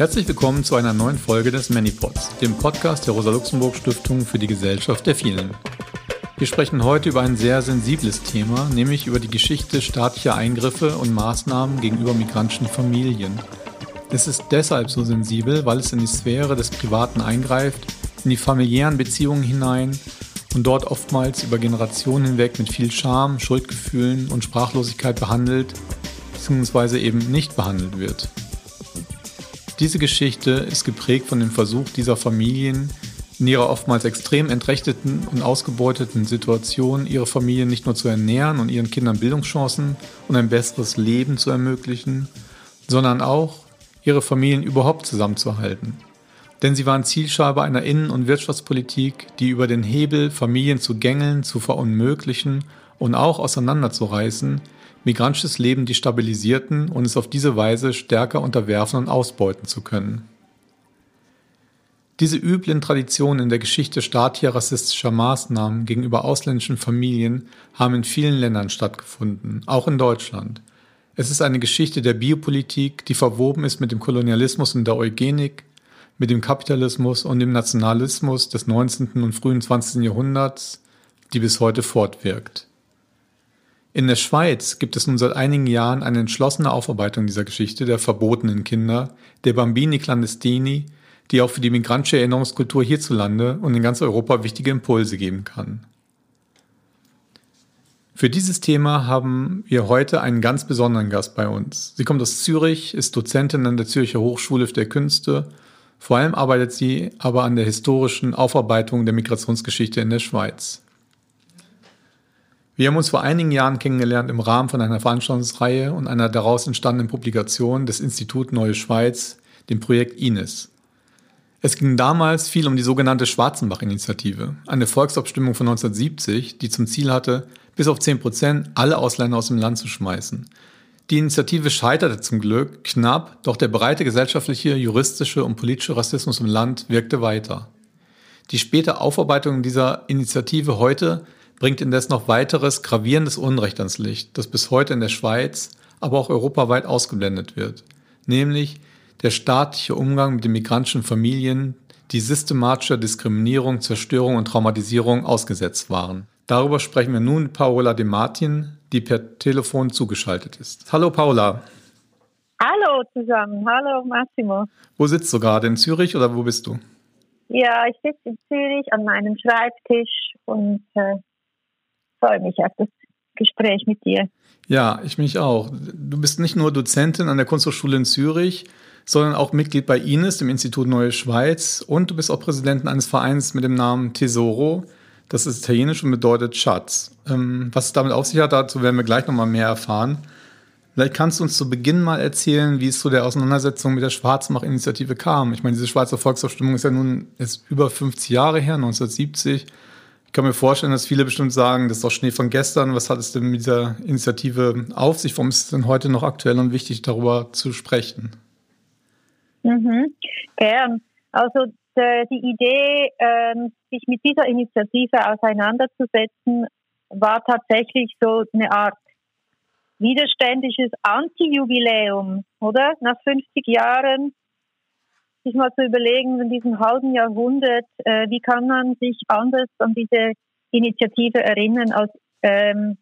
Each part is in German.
Herzlich willkommen zu einer neuen Folge des Manypods, dem Podcast der Rosa-Luxemburg-Stiftung für die Gesellschaft der vielen. Wir sprechen heute über ein sehr sensibles Thema, nämlich über die Geschichte staatlicher Eingriffe und Maßnahmen gegenüber migrantischen Familien. Es ist deshalb so sensibel, weil es in die Sphäre des Privaten eingreift, in die familiären Beziehungen hinein und dort oftmals über Generationen hinweg mit viel Scham, Schuldgefühlen und Sprachlosigkeit behandelt bzw. eben nicht behandelt wird. Diese Geschichte ist geprägt von dem Versuch dieser Familien, in ihrer oftmals extrem entrechteten und ausgebeuteten Situation ihre Familien nicht nur zu ernähren und ihren Kindern Bildungschancen und ein besseres Leben zu ermöglichen, sondern auch ihre Familien überhaupt zusammenzuhalten. Denn sie waren Zielscheibe einer Innen- und Wirtschaftspolitik, die über den Hebel, Familien zu gängeln, zu verunmöglichen und auch auseinanderzureißen, migrantisches Leben destabilisierten und es auf diese Weise stärker unterwerfen und ausbeuten zu können. Diese üblen Traditionen in der Geschichte staatlicher rassistischer Maßnahmen gegenüber ausländischen Familien haben in vielen Ländern stattgefunden, auch in Deutschland. Es ist eine Geschichte der Biopolitik, die verwoben ist mit dem Kolonialismus und der Eugenik, mit dem Kapitalismus und dem Nationalismus des 19. und frühen 20. Jahrhunderts, die bis heute fortwirkt. In der Schweiz gibt es nun seit einigen Jahren eine entschlossene Aufarbeitung dieser Geschichte der verbotenen Kinder, der Bambini Clandestini, die auch für die migrantische Erinnerungskultur hierzulande und in ganz Europa wichtige Impulse geben kann. Für dieses Thema haben wir heute einen ganz besonderen Gast bei uns. Sie kommt aus Zürich, ist Dozentin an der Zürcher Hochschule der Künste. Vor allem arbeitet sie aber an der historischen Aufarbeitung der Migrationsgeschichte in der Schweiz. Wir haben uns vor einigen Jahren kennengelernt im Rahmen von einer Veranstaltungsreihe und einer daraus entstandenen Publikation des Institut Neue Schweiz, dem Projekt INES. Es ging damals viel um die sogenannte Schwarzenbach-Initiative, eine Volksabstimmung von 1970, die zum Ziel hatte, bis auf 10 Prozent alle Ausländer aus dem Land zu schmeißen. Die Initiative scheiterte zum Glück knapp, doch der breite gesellschaftliche, juristische und politische Rassismus im Land wirkte weiter. Die späte Aufarbeitung dieser Initiative heute bringt indes noch weiteres gravierendes Unrecht ans Licht, das bis heute in der Schweiz, aber auch europaweit ausgeblendet wird, nämlich der staatliche Umgang mit den migrantischen Familien, die systematischer Diskriminierung, Zerstörung und Traumatisierung ausgesetzt waren. Darüber sprechen wir nun mit Paola De Martin, die per Telefon zugeschaltet ist. Hallo Paola. Hallo zusammen, hallo Massimo. Wo sitzt du gerade? In Zürich oder wo bist du? Ja, ich sitze in Zürich an meinem Schreibtisch und äh, freue mich auf das Gespräch mit dir. Ja, ich mich auch. Du bist nicht nur Dozentin an der Kunsthochschule in Zürich, sondern auch Mitglied bei INES, dem Institut Neue Schweiz, und du bist auch Präsidentin eines Vereins mit dem Namen Tesoro. Das ist italienisch und bedeutet Schatz. Ähm, was es damit auf sich hat, dazu werden wir gleich nochmal mehr erfahren. Vielleicht kannst du uns zu Beginn mal erzählen, wie es zu der Auseinandersetzung mit der Schwarzmach-Initiative kam. Ich meine, diese Schweizer Volksabstimmung ist ja nun jetzt über 50 Jahre her, 1970. Ich kann mir vorstellen, dass viele bestimmt sagen, das ist doch Schnee von gestern. Was hat es denn mit dieser Initiative auf sich? Warum ist es denn heute noch aktuell und wichtig, darüber zu sprechen? Mhm, gern. Also die, Idee, ähm, sich mit dieser Initiative auseinanderzusetzen, war tatsächlich so eine Art widerständisches Anti-Jubiläum, oder? Nach 50 Jahren sich mal zu überlegen, in diesem halben Jahrhundert, äh, wie kann man sich anders an diese Initiative erinnern, als ähm,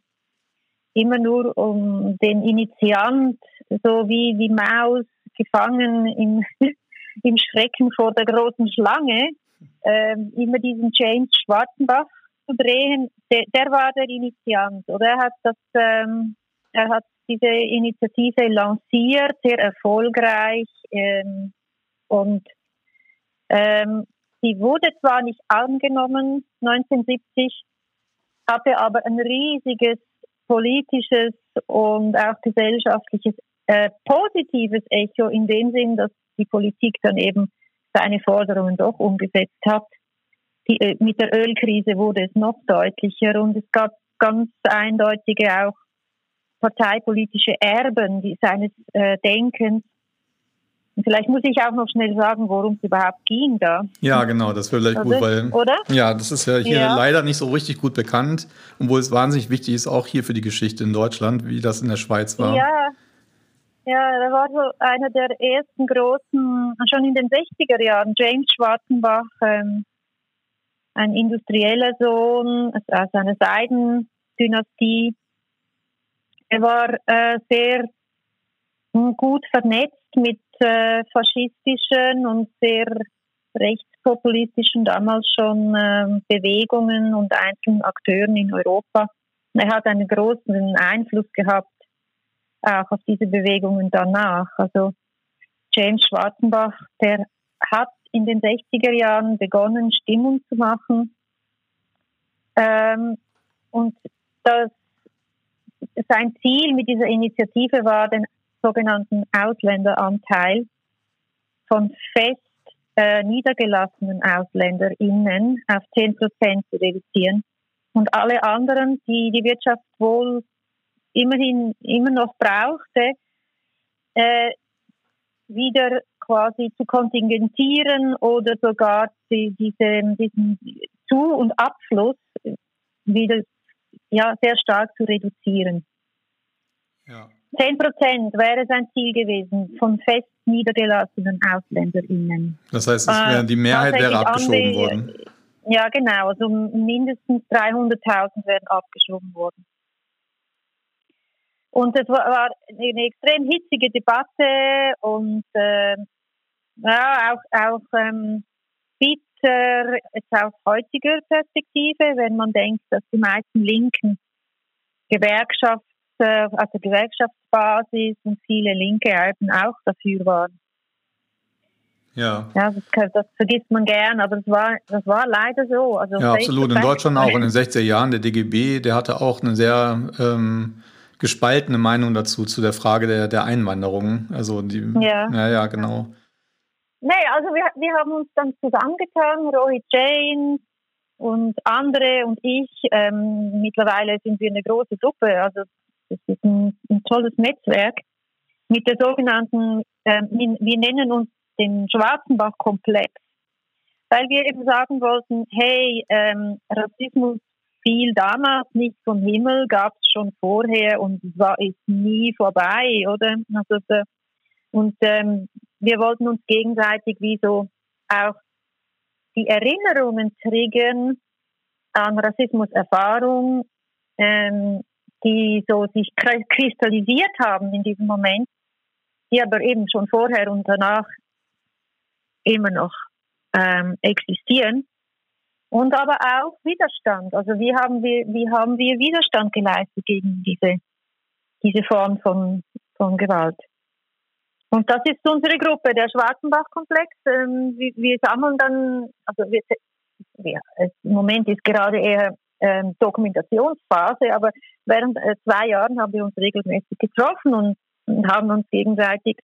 immer nur um den Initiant, so wie die Maus gefangen im, im Schrecken vor der großen Schlange, ähm, immer diesen James Schwarzenbach zu drehen, der, der war der Initiant, oder? Er hat das, ähm, er hat diese Initiative lanciert, sehr erfolgreich, ähm, und ähm, sie wurde zwar nicht angenommen 1970, hatte aber ein riesiges politisches und auch gesellschaftliches äh, positives Echo in dem Sinn, dass die Politik dann eben seine Forderungen doch umgesetzt hat. Die, äh, mit der Ölkrise wurde es noch deutlicher und es gab ganz eindeutige auch parteipolitische Erben die, seines äh, Denkens und vielleicht muss ich auch noch schnell sagen, worum es überhaupt ging da. Ja, genau, das wäre vielleicht gut, weil Oder? ja, das ist ja hier ja. leider nicht so richtig gut bekannt, obwohl es wahnsinnig wichtig ist, auch hier für die Geschichte in Deutschland, wie das in der Schweiz war. Ja, ja, da war so einer der ersten großen schon in den 60er Jahren James Schwarzenbach, ähm, ein industrieller Sohn aus einer Seidendynastie. Er war äh, sehr gut vernetzt mit äh, faschistischen und sehr rechtspopulistischen damals schon äh, Bewegungen und einzelnen Akteuren in Europa. Er hat einen großen Einfluss gehabt auch auf diese Bewegungen danach. Also James Schwarzenbach, der hat in den 60er Jahren begonnen, Stimmung zu machen. Ähm, und das, sein Ziel mit dieser Initiative war, den sogenannten Ausländeranteil von fest äh, niedergelassenen AusländerInnen auf 10 Prozent zu reduzieren. Und alle anderen, die die Wirtschaft wohl immerhin immer noch brauchte, äh, wieder quasi zu kontingentieren oder sogar die, diese, diesen Zu- und Abfluss wieder ja, sehr stark zu reduzieren. Ja. 10 Prozent wäre sein Ziel gewesen von fest niedergelassenen AusländerInnen. Das heißt, es wäre, die Mehrheit äh, wäre abgeschoben worden. Ja, genau. Also mindestens 300.000 werden abgeschoben worden. Und es war, war eine extrem hitzige Debatte und äh, ja, auch, auch ähm, bitter jetzt aus heutiger Perspektive, wenn man denkt, dass die meisten Linken Gewerkschafts, äh, also Gewerkschaftsbasis und viele Linke eben auch dafür waren. Ja. Ja, das, das, vergisst man gern, aber das war, das war leider so. Also ja, absolut. In Deutschland auch in den 60er Jahren, der DGB, der hatte auch eine sehr ähm, gespaltene Meinung dazu, zu der Frage der, der Einwanderung. Also die, ja, ja, ja genau. Nee, also wir, wir haben uns dann zusammengetan, Roy Jane und andere und ich. Ähm, mittlerweile sind wir eine große Gruppe, also das ist ein, ein tolles Netzwerk mit der sogenannten, ähm, wir nennen uns den Schwarzenbach-Komplex, weil wir eben sagen wollten, hey, ähm, Rassismus fiel damals nicht vom Himmel, gab es schon vorher und war ist nie vorbei, oder? Also und ähm, wir wollten uns gegenseitig wie so auch die Erinnerungen triggern an Rassismuserfahrung, ähm, die so sich kristallisiert haben in diesem Moment, die aber eben schon vorher und danach immer noch ähm, existieren. Und aber auch Widerstand. Also wie haben wir, wie haben wir Widerstand geleistet gegen diese, diese Form von, von Gewalt? Und das ist unsere Gruppe, der Schwarzenbach-Komplex. Ähm, wir, wir, sammeln dann, also wir, ja, im Moment ist gerade eher ähm, Dokumentationsphase, aber während äh, zwei Jahren haben wir uns regelmäßig getroffen und, und haben uns gegenseitig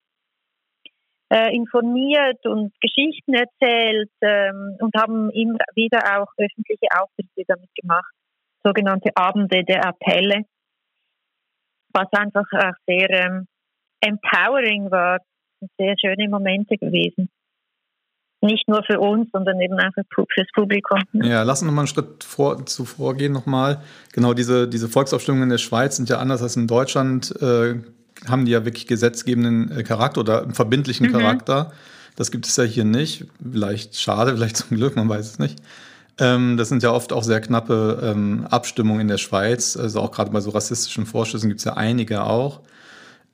äh, informiert und Geschichten erzählt ähm, und haben immer wieder auch öffentliche Auftritte damit gemacht, sogenannte Abende der Appelle, was einfach auch sehr ähm, empowering war, sehr schöne Momente gewesen. Nicht nur für uns, sondern eben auch fürs Publikum. Ja, lass uns nochmal einen Schritt vor, zuvor gehen nochmal. Genau, diese, diese Volksabstimmungen in der Schweiz sind ja anders als in Deutschland. Äh, haben die ja wirklich gesetzgebenden äh, Charakter oder einen verbindlichen mhm. Charakter. Das gibt es ja hier nicht. Vielleicht schade, vielleicht zum Glück, man weiß es nicht. Ähm, das sind ja oft auch sehr knappe ähm, Abstimmungen in der Schweiz. Also auch gerade bei so rassistischen Vorschüssen gibt es ja einige auch.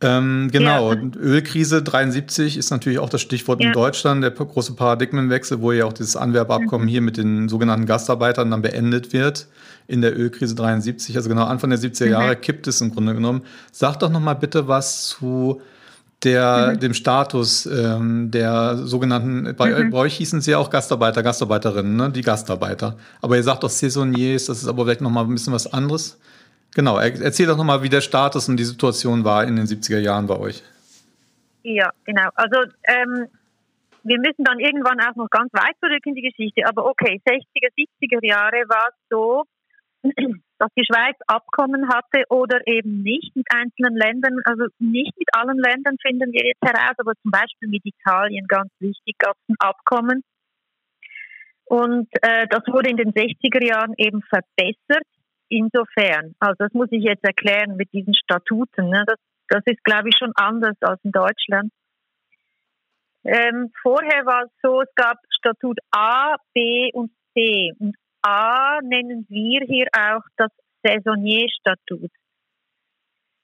Ähm, genau, ja. Ölkrise 73 ist natürlich auch das Stichwort ja. in Deutschland, der große Paradigmenwechsel, wo ja auch dieses Anwerbeabkommen mhm. hier mit den sogenannten Gastarbeitern dann beendet wird in der Ölkrise 73, also genau Anfang der 70er mhm. Jahre kippt es im Grunde genommen. Sag doch noch mal bitte was zu der, mhm. dem Status ähm, der sogenannten, bei, mhm. bei, euch hießen sie ja auch Gastarbeiter, Gastarbeiterinnen, ne? die Gastarbeiter. Aber ihr sagt doch Saisonniers, das ist aber vielleicht noch mal ein bisschen was anderes. Genau, erzähl doch nochmal, wie der Status und die Situation war in den 70er Jahren bei euch. Ja, genau. Also ähm, wir müssen dann irgendwann auch noch ganz weit zurück in die Geschichte. Aber okay, 60er, 70er Jahre war es so, dass die Schweiz Abkommen hatte oder eben nicht mit einzelnen Ländern, also nicht mit allen Ländern finden wir jetzt heraus, aber zum Beispiel mit Italien ganz wichtig gab es ein Abkommen. Und äh, das wurde in den 60er Jahren eben verbessert insofern, also das muss ich jetzt erklären mit diesen Statuten, ne, das, das ist, glaube ich, schon anders als in Deutschland. Ähm, vorher war es so, es gab Statut A, B und C. Und A nennen wir hier auch das Saisonierstatut.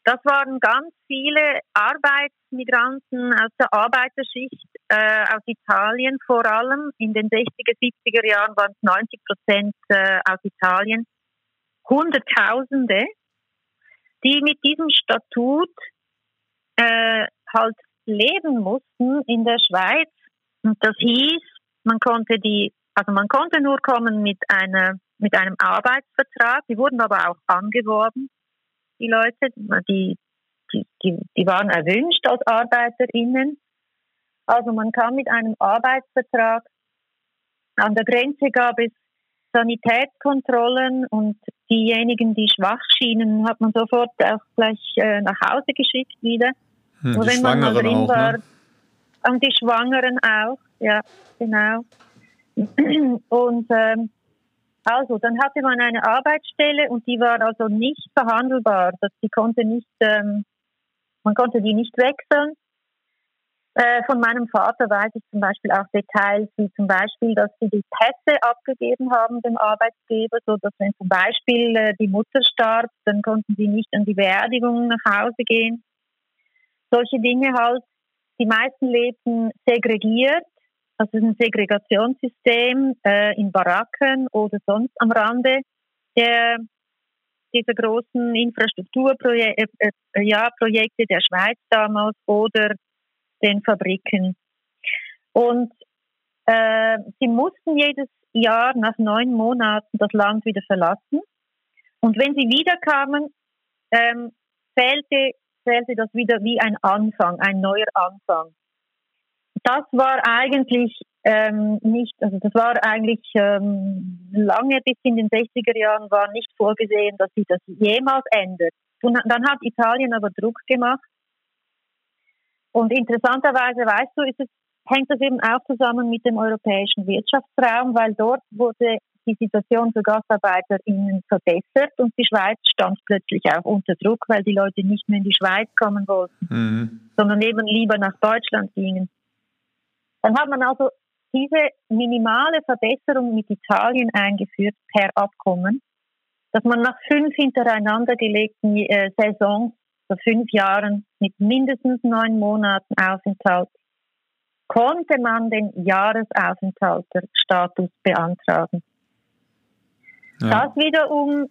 Das waren ganz viele Arbeitsmigranten aus der Arbeiterschicht äh, aus Italien, vor allem in den 60er, 70er Jahren waren es 90 Prozent äh, aus Italien. Hunderttausende, die mit diesem Statut äh, halt leben mussten in der Schweiz. Und das hieß, man konnte die, also man konnte nur kommen mit einer, mit einem Arbeitsvertrag. Die wurden aber auch angeworben, die Leute, die, die, die, die waren erwünscht als ArbeiterInnen. Also man kam mit einem Arbeitsvertrag. An der Grenze gab es Sanitätskontrollen und diejenigen, die schwach schienen, hat man sofort auch gleich äh, nach Hause geschickt wieder. Hm, die Schwangeren auch, war, ne? Und die Schwangeren auch, ja, genau. Und ähm, also, dann hatte man eine Arbeitsstelle und die war also nicht verhandelbar. Das, die konnte nicht, ähm, man konnte die nicht wechseln. Äh, von meinem Vater weiß ich zum Beispiel auch Details, wie zum Beispiel, dass sie die Pässe abgegeben haben dem Arbeitgeber, so dass wenn zum Beispiel äh, die Mutter starb, dann konnten sie nicht an die Beerdigung nach Hause gehen. Solche Dinge halt. Die meisten lebten segregiert, also ein Segregationssystem äh, in Baracken oder sonst am Rande der, dieser großen Infrastrukturprojekte ja, Projekte der Schweiz damals oder den Fabriken. Und äh, sie mussten jedes Jahr nach neun Monaten das Land wieder verlassen. Und wenn sie wiederkamen, ähm, zählte, zählte das wieder wie ein Anfang, ein neuer Anfang. Das war eigentlich ähm, nicht, also das war eigentlich ähm, lange bis in den 60er Jahren war nicht vorgesehen, dass sich das jemals ändert. Und dann hat Italien aber Druck gemacht und interessanterweise, weißt du, es, hängt das eben auch zusammen mit dem europäischen Wirtschaftsraum, weil dort wurde die Situation für GastarbeiterInnen verbessert und die Schweiz stand plötzlich auch unter Druck, weil die Leute nicht mehr in die Schweiz kommen wollten, mhm. sondern eben lieber nach Deutschland gingen. Dann hat man also diese minimale Verbesserung mit Italien eingeführt per Abkommen, dass man nach fünf hintereinander gelegten äh, Saisons vor fünf Jahren mit mindestens neun Monaten Aufenthalt konnte man den Jahresaufenthalterstatus beantragen. Ja. Das wiederum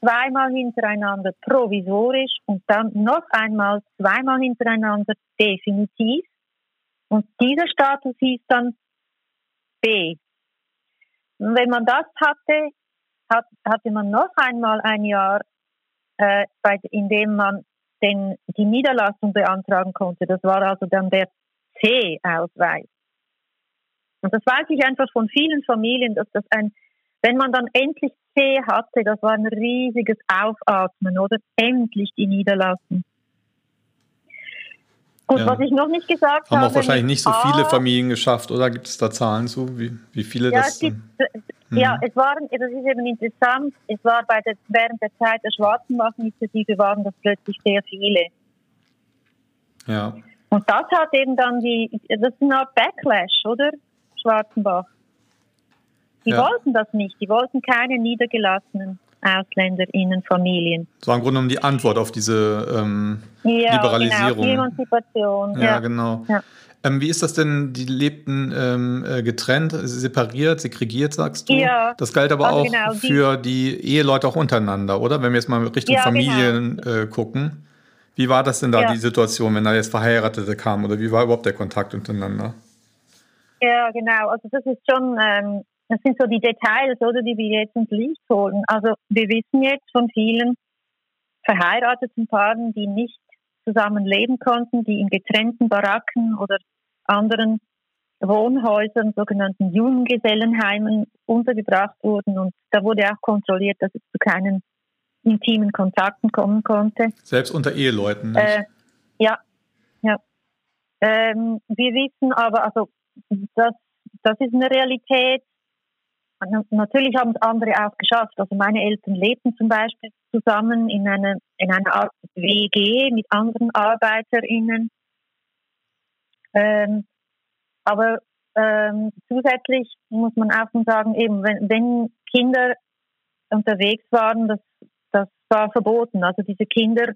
zweimal hintereinander provisorisch und dann noch einmal zweimal hintereinander definitiv. Und dieser Status hieß dann B. Und wenn man das hatte, hat, hatte man noch einmal ein Jahr, äh, bei, in dem man den, die Niederlassung beantragen konnte. Das war also dann der C-Ausweis. Und das weiß ich einfach von vielen Familien, dass das ein, wenn man dann endlich C hatte, das war ein riesiges Aufatmen, oder? Endlich die Niederlassung. Und ja. was ich noch nicht gesagt Haben habe. Haben auch wahrscheinlich nicht so viele Familien geschafft, oder gibt es da Zahlen zu, wie, wie viele ja, das sind? Mhm. Ja, es waren, das ist eben interessant, es war bei der, während der Zeit der Schwarzenbach-Initiative waren das plötzlich sehr viele. Ja. Und das hat eben dann die, das ist eine Art Backlash, oder? Schwarzenbach. Die ja. wollten das nicht, die wollten keine niedergelassenen AusländerInnen-Familien. Das war im Grunde genommen die Antwort auf diese ähm, ja, Liberalisierung. Genau, Emanzipation. Ja, ja. genau. Ja. Ähm, wie ist das denn? Die lebten ähm, äh, getrennt, separiert, segregiert, sagst du? Ja. Das galt aber also auch genau, für die Eheleute auch untereinander, oder? Wenn wir jetzt mal Richtung ja, Familien genau. äh, gucken. Wie war das denn da, ja. die Situation, wenn da jetzt Verheiratete kamen? Oder wie war überhaupt der Kontakt untereinander? Ja, genau. Also das ist schon, ähm, das sind so die Details, oder, die wir jetzt ins Licht holen. Also wir wissen jetzt von vielen verheirateten Paaren, die nicht zusammen leben konnten, die in getrennten Baracken oder anderen Wohnhäusern, sogenannten Junggesellenheimen, untergebracht wurden. Und da wurde auch kontrolliert, dass es zu keinen intimen Kontakten kommen konnte. Selbst unter Eheleuten. Nicht? Äh, ja, ja. Ähm, wir wissen aber, also das, das ist eine Realität. Natürlich haben es andere auch geschafft. Also meine Eltern lebten zum Beispiel zusammen in einer, in einer Art WG mit anderen ArbeiterInnen. Ähm, Aber ähm, zusätzlich muss man auch sagen, eben wenn, wenn Kinder unterwegs waren, das, das war verboten. Also diese Kinder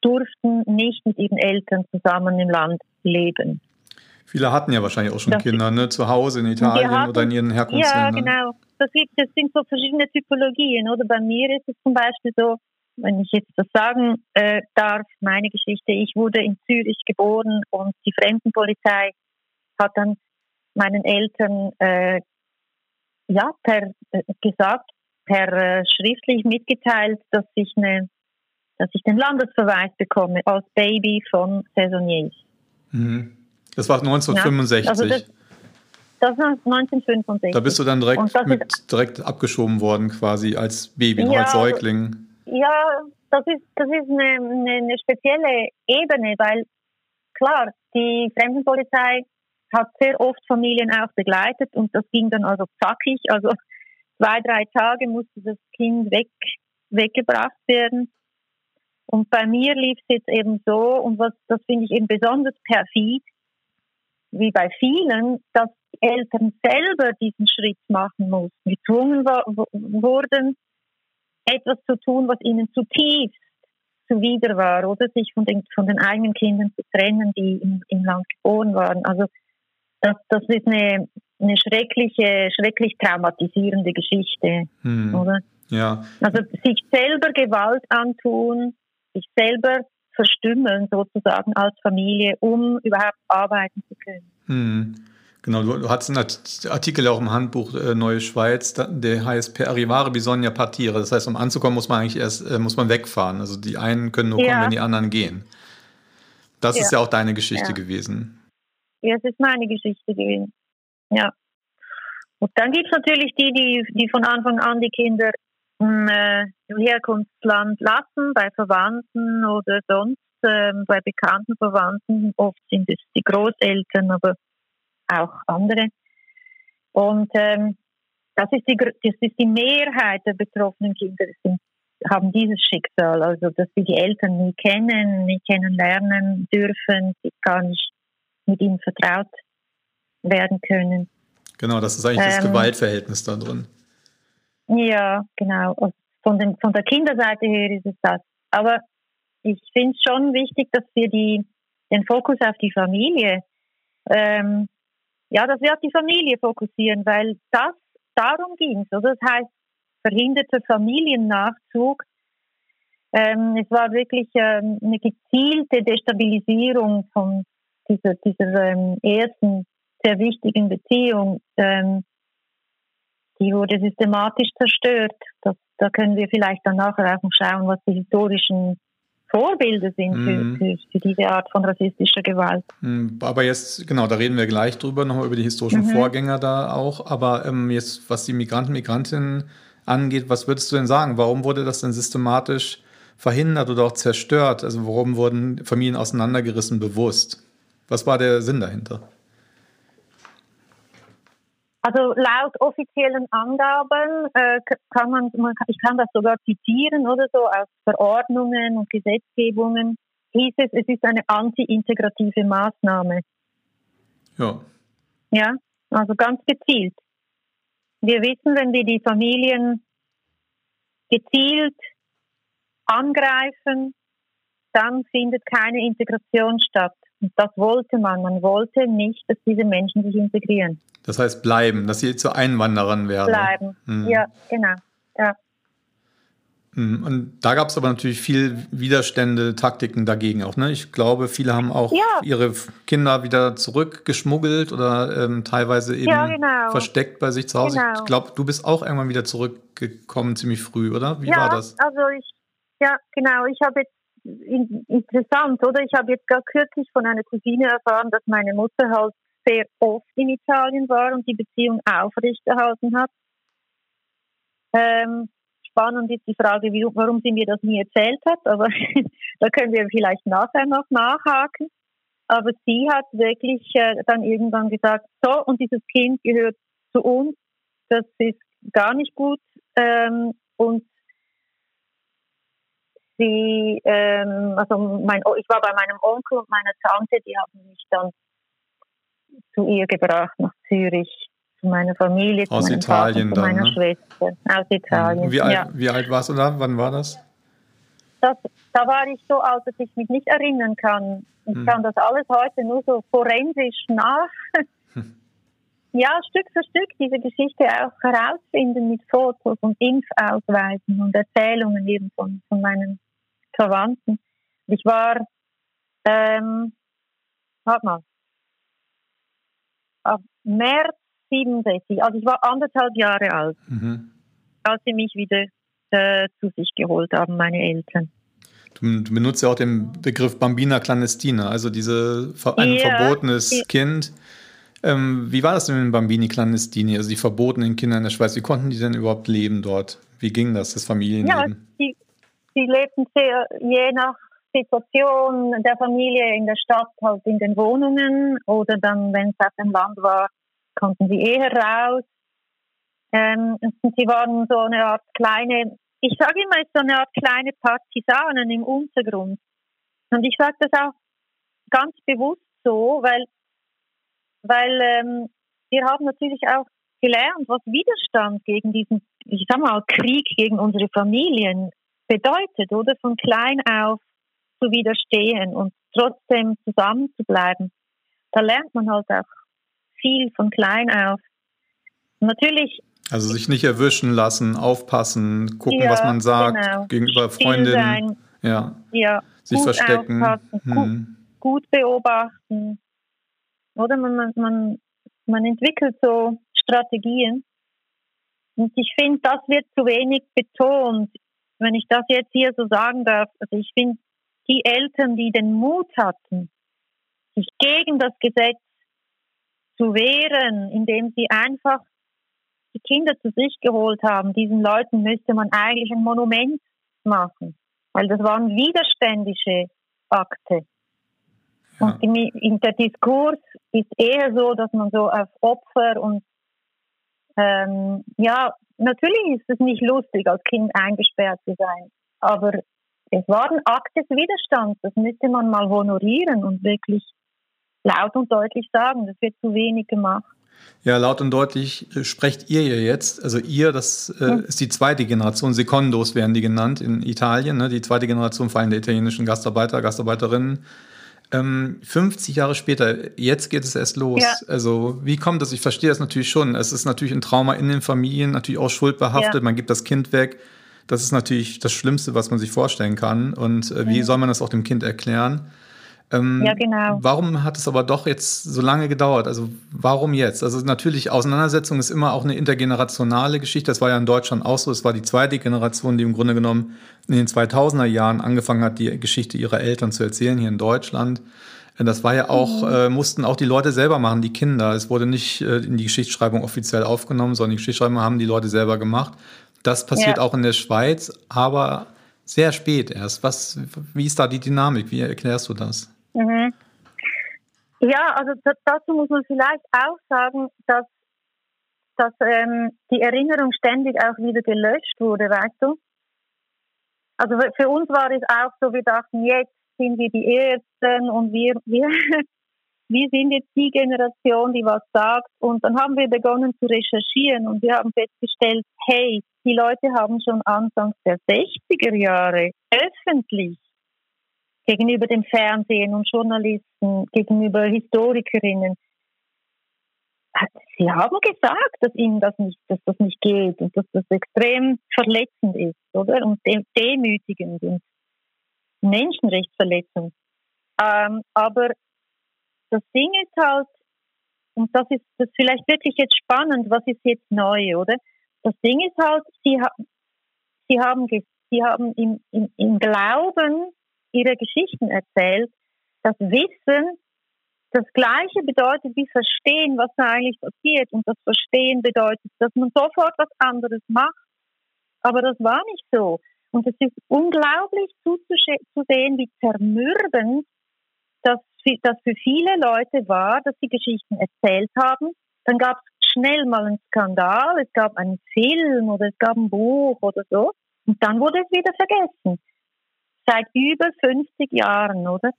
durften nicht mit ihren Eltern zusammen im Land leben. Viele hatten ja wahrscheinlich auch schon das Kinder, ne? Zu Hause in Italien hatten, oder in ihren Herkunftsländern. Ja, genau. Das, gibt, das sind so verschiedene Typologien, oder? Bei mir ist es zum Beispiel so, wenn ich jetzt das sagen äh, darf, meine Geschichte, ich wurde in Zürich geboren und die Fremdenpolizei hat dann meinen Eltern äh, ja, per, äh, gesagt, per äh, schriftlich mitgeteilt, dass ich, eine, dass ich den Landesverweis bekomme als Baby von Saisonniers. Mhm. Das war 1965. Ja, also das, das war 1965. Da bist du dann direkt, mit, direkt abgeschoben worden, quasi als Baby, ja, als Säugling. Ja, das ist, das ist eine, eine, eine spezielle Ebene, weil klar, die Fremdenpolizei hat sehr oft Familien auch begleitet und das ging dann also zackig. Also zwei, drei Tage musste das Kind weg, weggebracht werden. Und bei mir lief es jetzt eben so, und was das finde ich eben besonders perfid, wie bei vielen, dass die Eltern selber diesen Schritt machen mussten, gezwungen wurden, etwas zu tun, was ihnen zutiefst zuwider war, oder sich von den, von den eigenen Kindern zu trennen, die im, im Land geboren waren. Also das, das ist eine, eine schreckliche, schrecklich traumatisierende Geschichte, hm. oder? Ja. Also sich selber Gewalt antun, sich selber verstümmeln sozusagen als Familie, um überhaupt arbeiten zu können. Hm. Genau, du, du hast einen Artikel auch im Handbuch äh, Neue Schweiz, der heißt Per arrivare bisogna partire. Das heißt, um anzukommen, muss man eigentlich erst äh, muss man wegfahren. Also die einen können nur ja. kommen, wenn die anderen gehen. Das ja. ist ja auch deine Geschichte ja. gewesen. Ja, es ist meine Geschichte gewesen. Ja. Und dann gibt es natürlich die, die, die von Anfang an die Kinder im, äh, Herkunftsland lassen, bei Verwandten oder sonst, äh, bei bekannten Verwandten. Oft sind es die Großeltern, aber auch andere. Und ähm, das, ist die, das ist die Mehrheit der betroffenen Kinder, sind, haben dieses Schicksal, also dass sie die Eltern nie kennen, nie kennenlernen dürfen, sie gar nicht mit ihnen vertraut werden können. Genau, das ist eigentlich ähm, das Gewaltverhältnis da drin. Ja, genau. Von, den, von der Kinderseite her ist es das. Aber ich finde es schon wichtig, dass wir die, den Fokus auf die Familie, ähm, ja, dass wir auf die Familie fokussieren, weil das darum ging es. Das heißt, verhinderter Familiennachzug. Ähm, es war wirklich ähm, eine gezielte Destabilisierung von dieser, dieser ähm, ersten sehr wichtigen Beziehung. Ähm, die wurde systematisch zerstört. Das, da können wir vielleicht dann nachher auch schauen, was die historischen Vorbilder sind mhm. für, für, für, diese Art von rassistischer Gewalt. Mhm. Aber jetzt, genau, da reden wir gleich drüber, nochmal über die historischen mhm. Vorgänger da auch. Aber ähm, jetzt, was die Migranten, Migrantinnen angeht, was würdest du denn sagen? Warum wurde das denn systematisch verhindert oder auch zerstört? Also warum wurden Familien auseinandergerissen bewusst? Was war der Sinn dahinter? Also laut offiziellen Angaben äh, kann man, man, ich kann das sogar zitieren oder so aus Verordnungen und Gesetzgebungen, hieß es, es ist eine anti-integrative Maßnahme. Ja. Ja, also ganz gezielt. Wir wissen, wenn wir die Familien gezielt angreifen, dann findet keine Integration statt. Das wollte man. Man wollte nicht, dass diese Menschen sich integrieren. Das heißt bleiben, dass sie zu Einwanderern werden. Bleiben, mhm. ja, genau. Ja. Hm, und da gab es aber natürlich viel Widerstände, Taktiken dagegen auch. Ne? Ich glaube, viele haben auch ja. ihre Kinder wieder zurückgeschmuggelt oder ähm, teilweise eben ja, genau. versteckt bei sich zu Hause. Genau. Ich glaube, du bist auch irgendwann wieder zurückgekommen, ziemlich früh, oder? Wie ja, war das? Also ich, ja, genau. Ich habe jetzt interessant, oder? Ich habe jetzt gerade kürzlich von einer Cousine erfahren, dass meine Mutter halt sehr oft in Italien war und die Beziehung aufrechterhalten hat. Ähm, spannend ist die Frage, wie, warum sie mir das nie erzählt hat, aber da können wir vielleicht nachher noch nachhaken. Aber sie hat wirklich äh, dann irgendwann gesagt, so, und dieses Kind gehört zu uns, das ist gar nicht gut. Ähm, und sie, ähm, also mein, ich war bei meinem Onkel und meiner Tante, die haben mich dann zu ihr gebracht nach Zürich, zu meiner Familie, aus zu Italien Vater, zu meiner ne? Schwester, aus Italien. Wie alt, ja. wie alt warst du da? Wann war das? das? Da war ich so alt, dass ich mich nicht erinnern kann. Ich hm. kann das alles heute nur so forensisch nach. Hm. Ja, Stück für Stück diese Geschichte auch herausfinden mit Fotos und Impfausweisen und Erzählungen eben von, von meinen Verwandten. Ich war, ähm, warte mal, ab März 67, also ich war anderthalb Jahre alt, mhm. als sie mich wieder äh, zu sich geholt haben, meine Eltern. Du, du, benutzt ja auch den Begriff Bambina Clandestina, also diese ein ja, verbotenes ja. Kind. Ähm, wie war das denn mit Bambini Clandestini, also die verbotenen Kinder in der Schweiz? Wie konnten die denn überhaupt leben dort? Wie ging das, das Familienleben? Ja, die, die lebten sehr, je nach Situation der Familie in der Stadt halt in den Wohnungen oder dann, wenn es auf dem Land war, konnten sie eher raus. Ähm, sie waren so eine Art kleine, ich sage immer, so eine Art kleine Partisanen im Untergrund. Und ich sage das auch ganz bewusst so, weil, weil ähm, wir haben natürlich auch gelernt, was Widerstand gegen diesen, ich sag mal, Krieg gegen unsere Familien bedeutet, oder? Von klein auf zu widerstehen und trotzdem zusammen zu bleiben. Da lernt man halt auch viel von klein auf. Natürlich. Also sich nicht erwischen lassen, aufpassen, gucken, ja, was man sagt, genau. gegenüber Freundinnen. Ja. ja. Sich verstecken. Hm. Gut, beobachten. Oder man, man, man entwickelt so Strategien. Und ich finde, das wird zu wenig betont wenn ich das jetzt hier so sagen darf, also ich finde, die Eltern, die den Mut hatten, sich gegen das Gesetz zu wehren, indem sie einfach die Kinder zu sich geholt haben, diesen Leuten müsste man eigentlich ein Monument machen, weil das waren widerständische Akte. Ja. Und in, der Diskurs ist eher so, dass man so auf Opfer und ähm, ja, natürlich ist es nicht lustig, als Kind eingesperrt zu sein, aber es war ein Akt des Widerstands. Das müsste man mal honorieren und wirklich laut und deutlich sagen. Das wird zu wenig gemacht. Ja, laut und deutlich sprecht ihr ja jetzt. Also ihr, das äh, hm. ist die zweite Generation. Secondos werden die genannt in Italien. Ne? Die zweite Generation vor allem der italienischen Gastarbeiter, Gastarbeiterinnen. Ähm, 50 Jahre später, jetzt geht es erst los. Ja. Also, wie kommt das? Ich verstehe das natürlich schon. Es ist natürlich ein Trauma in den Familien, natürlich auch schuldbehaftet. Ja. Man gibt das Kind weg. Das ist natürlich das Schlimmste, was man sich vorstellen kann. Und äh, wie mhm. soll man das auch dem Kind erklären? Ähm, ja, genau. Warum hat es aber doch jetzt so lange gedauert? Also warum jetzt? Also natürlich, Auseinandersetzung ist immer auch eine intergenerationale Geschichte. Das war ja in Deutschland auch so. Es war die zweite Generation, die im Grunde genommen in den 2000er Jahren angefangen hat, die Geschichte ihrer Eltern zu erzählen hier in Deutschland. Äh, das war ja auch, mhm. äh, mussten auch die Leute selber machen, die Kinder. Es wurde nicht äh, in die Geschichtsschreibung offiziell aufgenommen, sondern die Geschichtsschreibung haben die Leute selber gemacht. Das passiert ja. auch in der Schweiz, aber sehr spät erst. Was, wie ist da die Dynamik? Wie erklärst du das? Mhm. Ja, also dazu muss man vielleicht auch sagen, dass, dass ähm, die Erinnerung ständig auch wieder gelöscht wurde, weißt du? Also für uns war es auch so, wir dachten, jetzt sind wir die Ersten und wir, wir, wir sind jetzt die Generation, die was sagt. Und dann haben wir begonnen zu recherchieren und wir haben festgestellt, hey, die Leute haben schon Anfang der 60er Jahre öffentlich gegenüber dem Fernsehen und Journalisten, gegenüber Historikerinnen. Sie haben gesagt, dass ihnen das nicht, dass das nicht geht und dass das extrem verletzend ist, oder? Und demütigend und Menschenrechtsverletzung. Ähm, aber das Ding ist halt, und das ist das vielleicht wirklich jetzt spannend, was ist jetzt neu, oder? Das Ding ist halt, sie, ha sie haben, sie haben im, im, im Glauben ihre Geschichten erzählt, das Wissen das Gleiche bedeutet wie Verstehen, was da eigentlich passiert. Und das Verstehen bedeutet, dass man sofort was anderes macht. Aber das war nicht so. Und es ist unglaublich zuzusehen, wie zermürbend das, das für viele Leute war, dass sie Geschichten erzählt haben. Dann gab es schnell mal einen Skandal, es gab einen Film oder es gab ein Buch oder so. Und dann wurde es wieder vergessen seit über 50 Jahren, oder?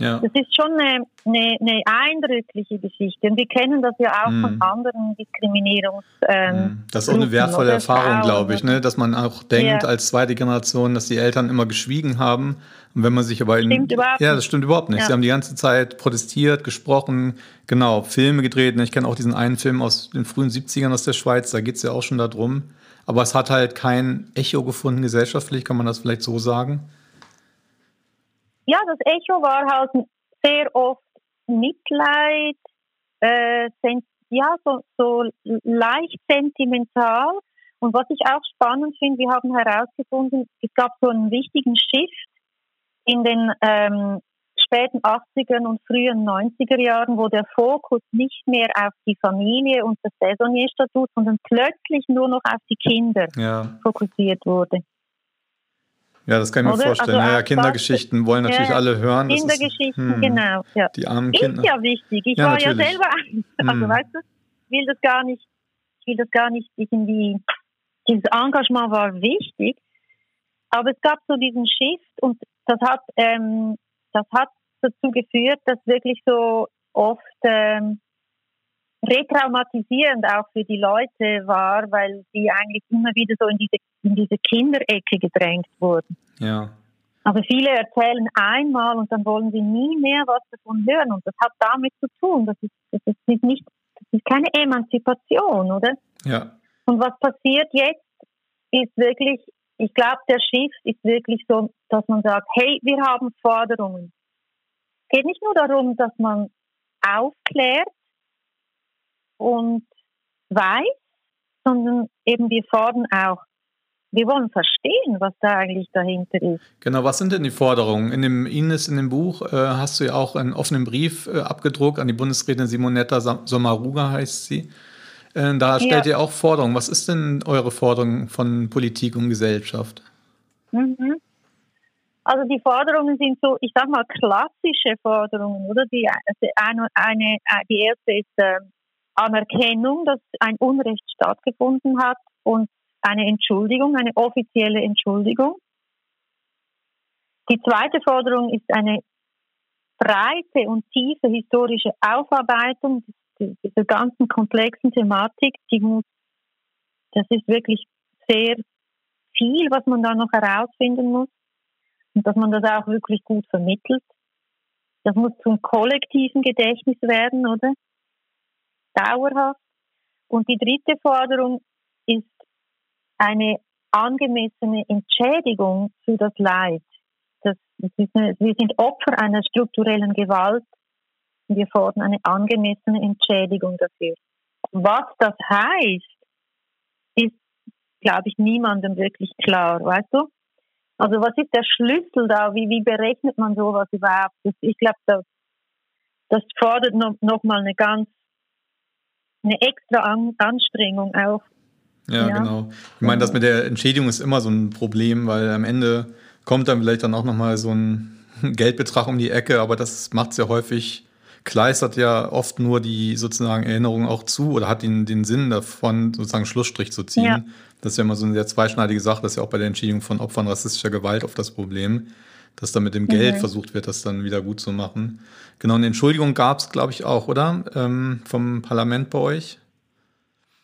Ja. Das ist schon eine, eine, eine, eindrückliche Geschichte. Und wir kennen das ja auch mm. von anderen Diskriminierungs. Ähm, mm. das ist auch eine wertvolle Erfahrung, glaube ich, ne? dass man auch denkt ja. als zweite Generation, dass die Eltern immer geschwiegen haben. Und wenn man sich aber in. Stimmt überhaupt ja, das stimmt überhaupt nicht. Ja. Sie haben die ganze Zeit protestiert, gesprochen, genau, Filme gedreht. Ne? Ich kenne auch diesen einen Film aus den frühen 70ern aus der Schweiz, da geht es ja auch schon darum. Aber es hat halt kein Echo gefunden gesellschaftlich, kann man das vielleicht so sagen? Ja, das Echo war halt sehr oft Mitleid, äh, ja, so, so leicht sentimental. Und was ich auch spannend finde, wir haben herausgefunden, es gab so einen wichtigen Shift in den ähm, späten 80er und frühen 90er Jahren, wo der Fokus nicht mehr auf die Familie und das Saisonierstatut, sondern plötzlich nur noch auf die Kinder ja. fokussiert wurde. Ja, das kann ich mir Oder? vorstellen. Also naja, Kindergeschichten wollen natürlich ja, alle hören. Kindergeschichten, ist, hm, genau. Ja. Die armen Kinder. Ist ja wichtig. Ich ja, war natürlich. ja selber eins. Also, hm. weißt du, ich will das gar nicht, ich will das gar nicht irgendwie, dieses Engagement war wichtig, aber es gab so diesen Shift und das hat, ähm, das hat dazu geführt, dass wirklich so oft ähm, retraumatisierend auch für die Leute war, weil sie eigentlich immer wieder so in diese, in diese Kinderecke gedrängt wurden. Ja. Also viele erzählen einmal und dann wollen sie nie mehr was davon hören und das hat damit zu tun. Das ist, das ist nicht, das ist keine Emanzipation, oder? Ja. Und was passiert jetzt, ist wirklich, ich glaube, der Shift ist wirklich so, dass man sagt, hey, wir haben Forderungen. Es geht nicht nur darum, dass man aufklärt, und weiß, sondern eben wir fordern auch, wir wollen verstehen, was da eigentlich dahinter ist. Genau, was sind denn die Forderungen? In dem Ines, in dem Buch, äh, hast du ja auch einen offenen Brief äh, abgedruckt an die Bundesrätin Simonetta Sommaruga, heißt sie. Äh, da stellt ja. ihr auch Forderungen. Was ist denn eure Forderung von Politik und Gesellschaft? Mhm. Also die Forderungen sind so, ich sag mal, klassische Forderungen, oder? Die, also eine, eine, die erste ist ähm, Anerkennung, dass ein Unrecht stattgefunden hat und eine Entschuldigung, eine offizielle Entschuldigung. Die zweite Forderung ist eine breite und tiefe historische Aufarbeitung dieser ganzen komplexen Thematik. Die muss, das ist wirklich sehr viel, was man da noch herausfinden muss und dass man das auch wirklich gut vermittelt. Das muss zum kollektiven Gedächtnis werden, oder? Dauerhaft. Und die dritte Forderung ist eine angemessene Entschädigung für das Leid. Das, das eine, wir sind Opfer einer strukturellen Gewalt wir fordern eine angemessene Entschädigung dafür. Was das heißt, ist, glaube ich, niemandem wirklich klar, weißt du? Also was ist der Schlüssel da? Wie, wie berechnet man sowas überhaupt? Ich glaube, das, das fordert noch, noch mal eine ganz eine extra An Anstrengung auch. Ja, ja, genau. Ich meine, das mit der Entschädigung ist immer so ein Problem, weil am Ende kommt dann vielleicht dann auch nochmal so ein Geldbetrag um die Ecke, aber das macht es ja häufig, kleistert ja oft nur die sozusagen Erinnerung auch zu oder hat den, den Sinn davon, sozusagen Schlussstrich zu ziehen. Ja. Das ist ja immer so eine sehr zweischneidige Sache, das ist ja auch bei der Entschädigung von Opfern rassistischer Gewalt oft das Problem, dass dann mit dem Geld mhm. versucht wird, das dann wieder gut zu machen. Genau, eine Entschuldigung gab es, glaube ich, auch, oder? Ähm, vom Parlament bei euch?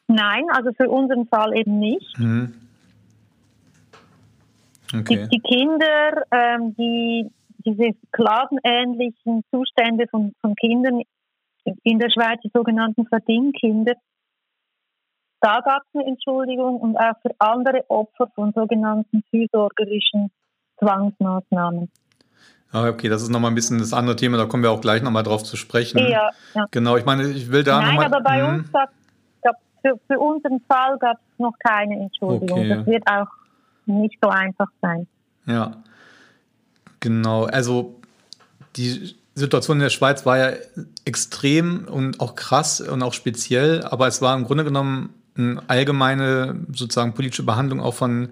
Nein, also für unseren Fall eben nicht. Mhm. Okay. Die, die, Kinder, ähm, die diese klagenähnlichen Zustände von, von Kindern in der Schweiz, die sogenannten Verdingkinder, da gab es eine Entschuldigung und auch für andere Opfer von sogenannten fürsorgerischen Zwangsmaßnahmen. Ah, okay, das ist nochmal ein bisschen das andere Thema, da kommen wir auch gleich nochmal drauf zu sprechen. Ja, ja. Genau, ich meine, ich will da nochmal... Nein, aber bei mh. uns gab für, für unseren Fall gab es noch keine Entschuldigung. Okay. Das wird auch nicht so einfach sein. Ja, genau. Also die Situation in der Schweiz war ja extrem und auch krass und auch speziell, aber es war im Grunde genommen eine allgemeine sozusagen politische Behandlung auch von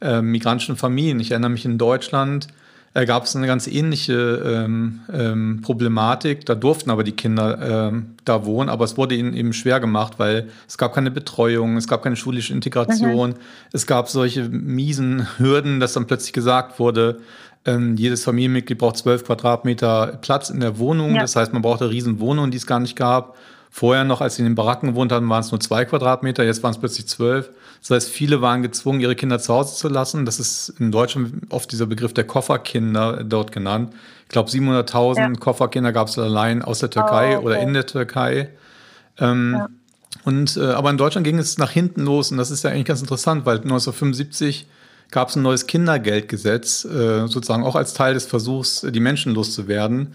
äh, migrantischen Familien. Ich erinnere mich in Deutschland, äh, gab es eine ganz ähnliche ähm, ähm, Problematik. Da durften aber die Kinder ähm, da wohnen, aber es wurde ihnen eben schwer gemacht, weil es gab keine Betreuung, es gab keine schulische Integration, mhm. es gab solche miesen Hürden, dass dann plötzlich gesagt wurde, ähm, jedes Familienmitglied braucht zwölf Quadratmeter Platz in der Wohnung. Ja. Das heißt, man braucht eine riesen Wohnung, die es gar nicht gab. Vorher noch, als sie in den Baracken gewohnt hatten, waren es nur zwei Quadratmeter, jetzt waren es plötzlich zwölf. Das heißt, viele waren gezwungen, ihre Kinder zu Hause zu lassen. Das ist in Deutschland oft dieser Begriff der Kofferkinder dort genannt. Ich glaube, 700.000 ja. Kofferkinder gab es allein aus der Türkei oh, okay. oder in der Türkei. Ähm, ja. Und äh, aber in Deutschland ging es nach hinten los und das ist ja eigentlich ganz interessant, weil 1975 gab es ein neues Kindergeldgesetz, äh, sozusagen auch als Teil des Versuchs, die Menschen loszuwerden.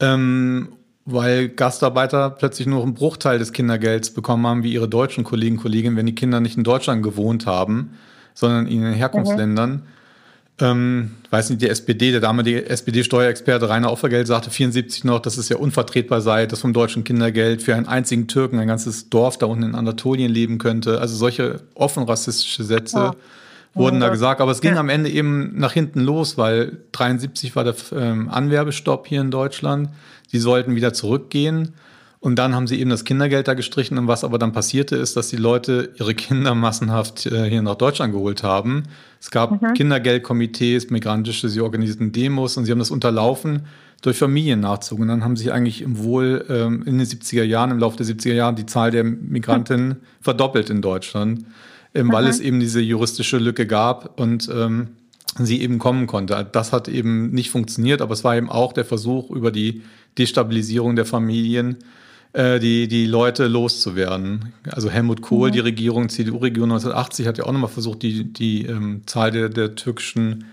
Ähm, weil Gastarbeiter plötzlich nur einen Bruchteil des Kindergelds bekommen haben, wie ihre deutschen Kollegen und Kolleginnen, wenn die Kinder nicht in Deutschland gewohnt haben, sondern in den Herkunftsländern. Mhm. Ähm, weiß nicht, die SPD, der damalige SPD-Steuerexperte Rainer Offergeld sagte 74 noch, dass es ja unvertretbar sei, dass vom deutschen Kindergeld für einen einzigen Türken ein ganzes Dorf da unten in Anatolien leben könnte. Also solche offen rassistische Sätze ja. Wurden da gesagt. Aber es ging ja. am Ende eben nach hinten los, weil 73 war der ähm, Anwerbestopp hier in Deutschland sie sollten wieder zurückgehen. Und dann haben sie eben das Kindergeld da gestrichen. Und was aber dann passierte, ist, dass die Leute ihre Kinder massenhaft äh, hier nach Deutschland geholt haben. Es gab mhm. Kindergeldkomitees, migrantische, sie organisierten Demos und sie haben das unterlaufen durch Familiennachzug. Und dann haben sich eigentlich im Wohl ähm, in den 70er Jahren, im Laufe der 70er Jahre, die Zahl der Migrantinnen mhm. verdoppelt in Deutschland, ähm, weil es eben diese juristische Lücke gab. Und ähm, sie eben kommen konnte. Das hat eben nicht funktioniert, aber es war eben auch der Versuch, über die Destabilisierung der Familien äh, die, die Leute loszuwerden. Also Helmut Kohl, mhm. die Regierung, CDU-Regierung 1980, hat ja auch nochmal versucht, die, die ähm, Zahl der, der türkischen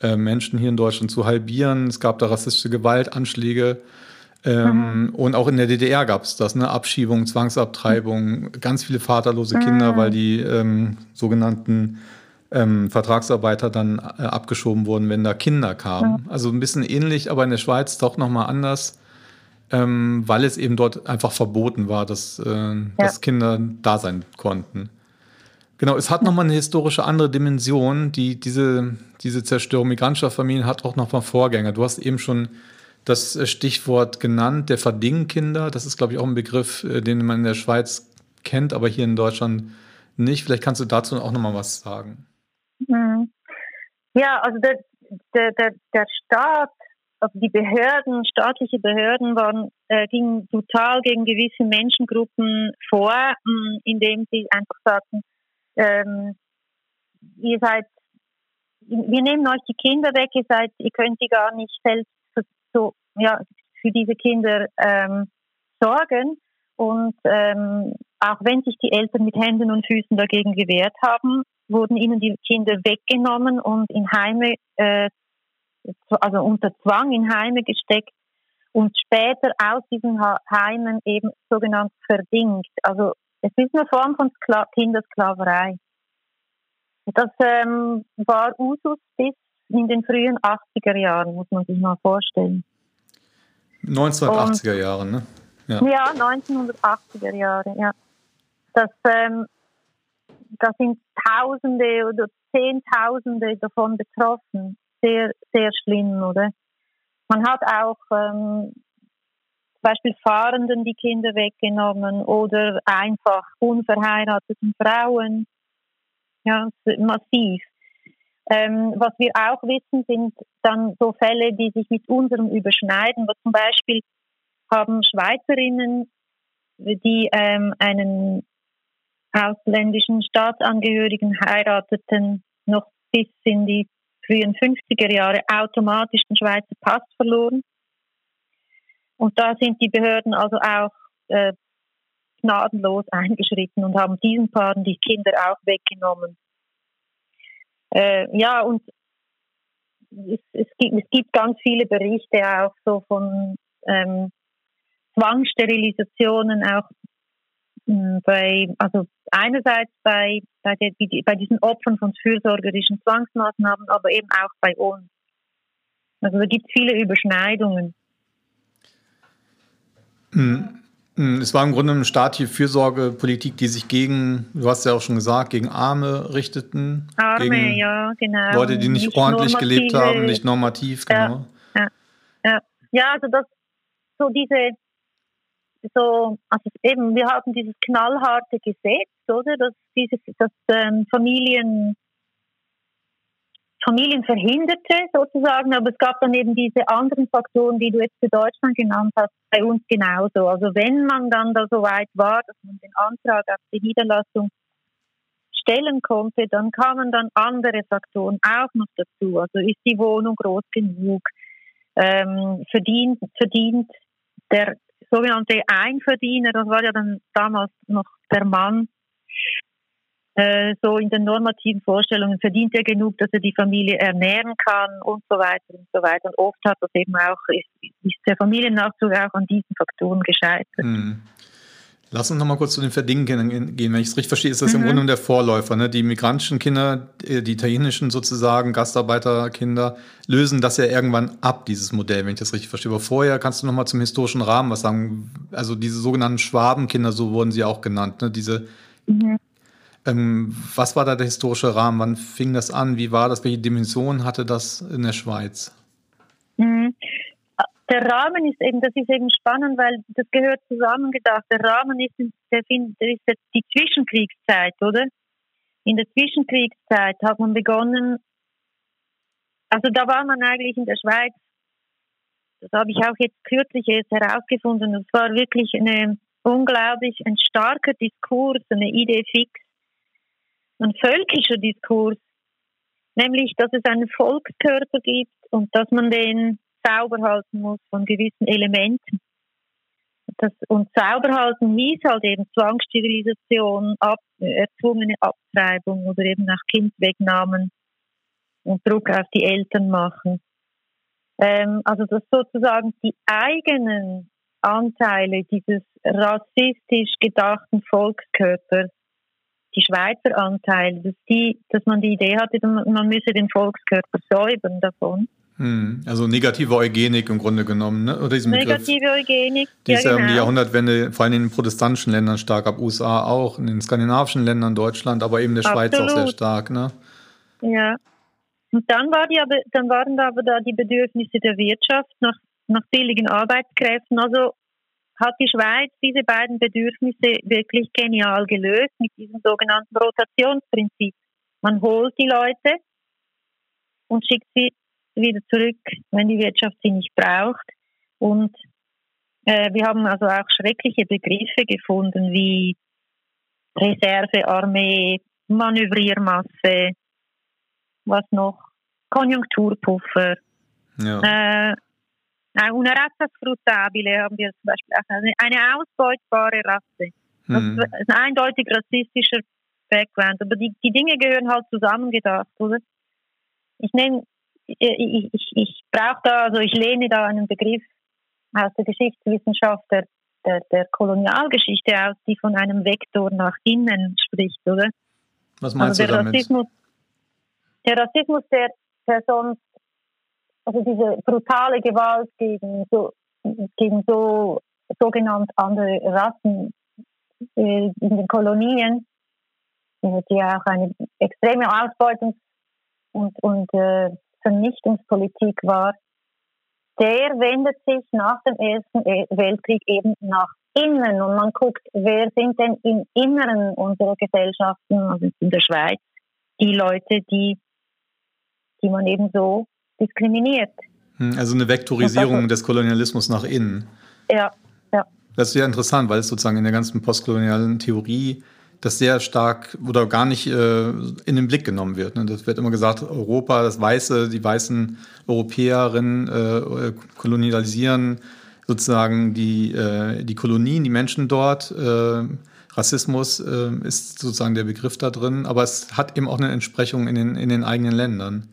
äh, Menschen hier in Deutschland zu halbieren. Es gab da rassistische Gewaltanschläge. Ähm, mhm. Und auch in der DDR gab es das, ne? Abschiebung, Zwangsabtreibung, ganz viele vaterlose Kinder, mhm. weil die ähm, sogenannten ähm, Vertragsarbeiter dann äh, abgeschoben wurden, wenn da Kinder kamen. Ja. Also ein bisschen ähnlich, aber in der Schweiz doch nochmal anders, ähm, weil es eben dort einfach verboten war, dass, äh, ja. dass Kinder da sein konnten. Genau, es hat nochmal eine historische andere Dimension, die diese, diese Zerstörung migrantischer Familien hat auch nochmal Vorgänger. Du hast eben schon das Stichwort genannt, der Verdingkinder. Das ist, glaube ich, auch ein Begriff, äh, den man in der Schweiz kennt, aber hier in Deutschland nicht. Vielleicht kannst du dazu auch nochmal was sagen. Mhm. Ja, also der, der, der, der Staat, also die Behörden, staatliche Behörden waren, äh, gingen total gegen gewisse Menschengruppen vor, mh, indem sie einfach sagten, ähm, ihr seid, wir nehmen euch die Kinder weg, ihr seid, ihr könnt die gar nicht selbst so, ja, für diese Kinder ähm, sorgen. Und ähm, auch wenn sich die Eltern mit Händen und Füßen dagegen gewehrt haben, wurden ihnen die Kinder weggenommen und in Heime, äh, also unter Zwang in Heime gesteckt und später aus diesen Heimen eben sogenannt verdingt. Also es ist eine Form von Skla Kindersklaverei. Das ähm, war Usus bis in den frühen 80er Jahren, muss man sich mal vorstellen. 1980er Jahre, ne? Ja. ja, 1980er Jahre, ja. Das ähm, da sind Tausende oder Zehntausende davon betroffen. Sehr, sehr schlimm, oder? Man hat auch ähm, zum Beispiel Fahrenden die Kinder weggenommen oder einfach unverheirateten Frauen. Ja, massiv. Ähm, was wir auch wissen, sind dann so Fälle, die sich mit unserem überschneiden. Was zum Beispiel haben Schweizerinnen, die ähm, einen ausländischen Staatsangehörigen heirateten noch bis in die frühen 50er Jahre automatisch den Schweizer Pass verloren. Und da sind die Behörden also auch äh, gnadenlos eingeschritten und haben diesen Paaren die Kinder auch weggenommen. Äh, ja, und es, es, gibt, es gibt ganz viele Berichte auch so von ähm, Zwangssterilisationen, auch hm, bei, also einerseits bei, bei, der, bei diesen Opfern von fürsorgerischen Zwangsmaßnahmen, aber eben auch bei uns. Also da gibt es viele Überschneidungen. Hm. Hm, es war im Grunde eine staatliche Fürsorgepolitik, die sich gegen, du hast ja auch schon gesagt, gegen Arme richteten. Arme, gegen ja, genau. Leute, die nicht, nicht ordentlich gelebt haben, nicht normativ, genau. Ja, ja, ja. also das, so diese, so, also eben, wir haben dieses knallharte Gesetz, oder, dass dieses, dass ähm, Familien Familien verhinderte sozusagen, aber es gab dann eben diese anderen Faktoren, die du jetzt für Deutschland genannt hast, bei uns genauso. Also wenn man dann da so weit war, dass man den Antrag auf die Niederlassung stellen konnte, dann kamen dann andere Faktoren auch noch dazu. Also ist die Wohnung groß genug? Ähm, verdient, verdient der sogenannte Einverdiener, das war ja dann damals noch der Mann, äh, so in den normativen Vorstellungen verdient er genug, dass er die Familie ernähren kann und so weiter und so weiter. Und oft hat das eben auch, ist, ist der Familiennachzug auch an diesen Faktoren gescheitert. Mhm. Lass uns nochmal kurz zu den Verdingkindern gehen. Wenn ich es richtig verstehe, ist das mhm. im Grunde der Vorläufer. Ne? Die migrantischen Kinder, äh, die italienischen sozusagen Gastarbeiterkinder, lösen das ja irgendwann ab, dieses Modell, wenn ich das richtig verstehe. Aber vorher kannst du nochmal zum historischen Rahmen was sagen. Also diese sogenannten Schwabenkinder, so wurden sie auch genannt. Ne? Diese mhm. Ähm, was war da der historische Rahmen? Wann fing das an? Wie war das? Welche Dimension hatte das in der Schweiz? Mhm. Der Rahmen ist eben, das ist eben spannend, weil das gehört zusammengedacht. Der Rahmen ist, der, ist die Zwischenkriegszeit, oder? In der Zwischenkriegszeit hat man begonnen, also da war man eigentlich in der Schweiz, das habe ich auch jetzt kürzlich erst herausgefunden, es war wirklich eine unglaublich ein starker Diskurs, eine Idee fix, ein völkischer Diskurs, nämlich, dass es einen Volkskörper gibt und dass man den sauber halten muss von gewissen Elementen. Das, und sauber halten hieß halt eben Zwangssterilisation, ab, erzwungene Abtreibung oder eben nach Kindwegnahmen und Druck auf die Eltern machen. Ähm, also dass sozusagen die eigenen Anteile dieses rassistisch gedachten Volkskörpers die Schweizer Anteile, dass, die, dass man die Idee hatte, man müsse den Volkskörper säubern davon. Hm, also negative Eugenik im Grunde genommen, ne? Oder diesen negative Begriff, Eugenik. Die ist ja, genau. um die. Jahrhundertwende, vor allem in den protestantischen Ländern stark, ab USA auch, in den skandinavischen Ländern, Deutschland, aber eben der Absolut. Schweiz auch sehr stark, ne? Ja. Und dann, war die aber, dann waren da aber da die Bedürfnisse der Wirtschaft nach, nach billigen Arbeitskräften. Also hat die Schweiz diese beiden Bedürfnisse wirklich genial gelöst mit diesem sogenannten Rotationsprinzip. Man holt die Leute und schickt sie wieder zurück, wenn die Wirtschaft sie nicht braucht. Und äh, wir haben also auch schreckliche Begriffe gefunden wie Reservearmee, Manövriermasse, was noch, Konjunkturpuffer. Ja. Äh, una razza sfruttabile haben wir zum Beispiel auch eine, eine ausbeutbare Rasse. Das mhm. ist ein eindeutig rassistischer Background. Aber die, die Dinge gehören halt zusammengedacht, oder? Ich nehme, ich, ich, ich brauche da, also ich lehne da einen Begriff aus der Geschichtswissenschaft der, der, der Kolonialgeschichte aus, die von einem Vektor nach innen spricht, oder? Was meinst also du damit? Rassismus, der Rassismus, der, sonst also diese brutale Gewalt gegen so, gegen so sogenannte andere Rassen äh, in den Kolonien, die ja auch eine extreme Ausbeutungs- und, und äh, Vernichtungspolitik war, der wendet sich nach dem Ersten Weltkrieg eben nach innen und man guckt, wer sind denn im Inneren unserer Gesellschaften, also in der Schweiz, die Leute, die, die man eben so diskriminiert. Hm, also eine Vektorisierung des Kolonialismus nach innen. Ja, ja. Das ist ja interessant, weil es sozusagen in der ganzen postkolonialen Theorie das sehr stark oder gar nicht äh, in den Blick genommen wird. Ne? Das wird immer gesagt, Europa, das Weiße, die weißen Europäerinnen äh, kolonialisieren sozusagen die, äh, die Kolonien, die Menschen dort. Äh, Rassismus äh, ist sozusagen der Begriff da drin, aber es hat eben auch eine Entsprechung in den, in den eigenen Ländern.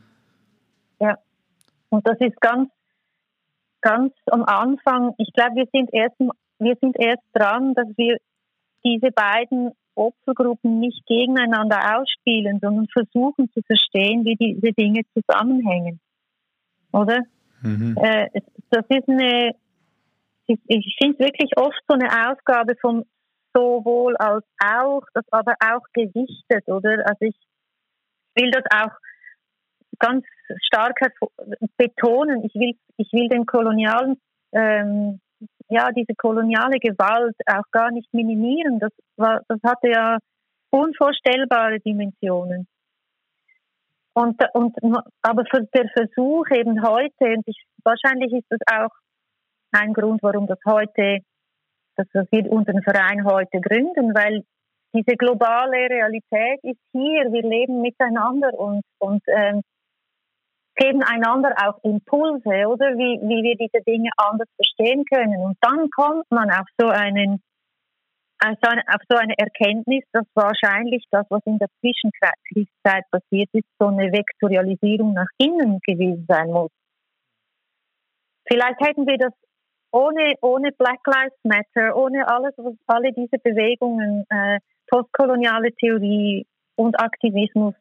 Und das ist ganz, ganz am Anfang. Ich glaube, wir sind erst, wir sind erst dran, dass wir diese beiden Opfergruppen nicht gegeneinander ausspielen, sondern versuchen zu verstehen, wie diese Dinge zusammenhängen. Oder? Mhm. Äh, das ist eine, ich, ich finde wirklich oft so eine Aufgabe vom sowohl als auch, das aber auch gewichtet, oder? Also ich will das auch ganz stark betonen. Ich will, ich will den kolonialen, ähm, ja, diese koloniale Gewalt auch gar nicht minimieren. Das war, das hatte ja unvorstellbare Dimensionen. Und, und, aber der Versuch eben heute, und ich, wahrscheinlich ist das auch ein Grund, warum das heute, dass wir unseren Verein heute gründen, weil diese globale Realität ist hier. Wir leben miteinander und, und ähm, geben einander auch Impulse, oder wie, wie wir diese Dinge anders verstehen können. Und dann kommt man auf so einen also auf so eine Erkenntnis, dass wahrscheinlich das, was in der Zwischenkriegszeit passiert ist, so eine Vektorialisierung nach innen gewesen sein muss. Vielleicht hätten wir das ohne, ohne Black Lives Matter, ohne alles, alle diese Bewegungen, äh, postkoloniale Theorie und Aktivismus,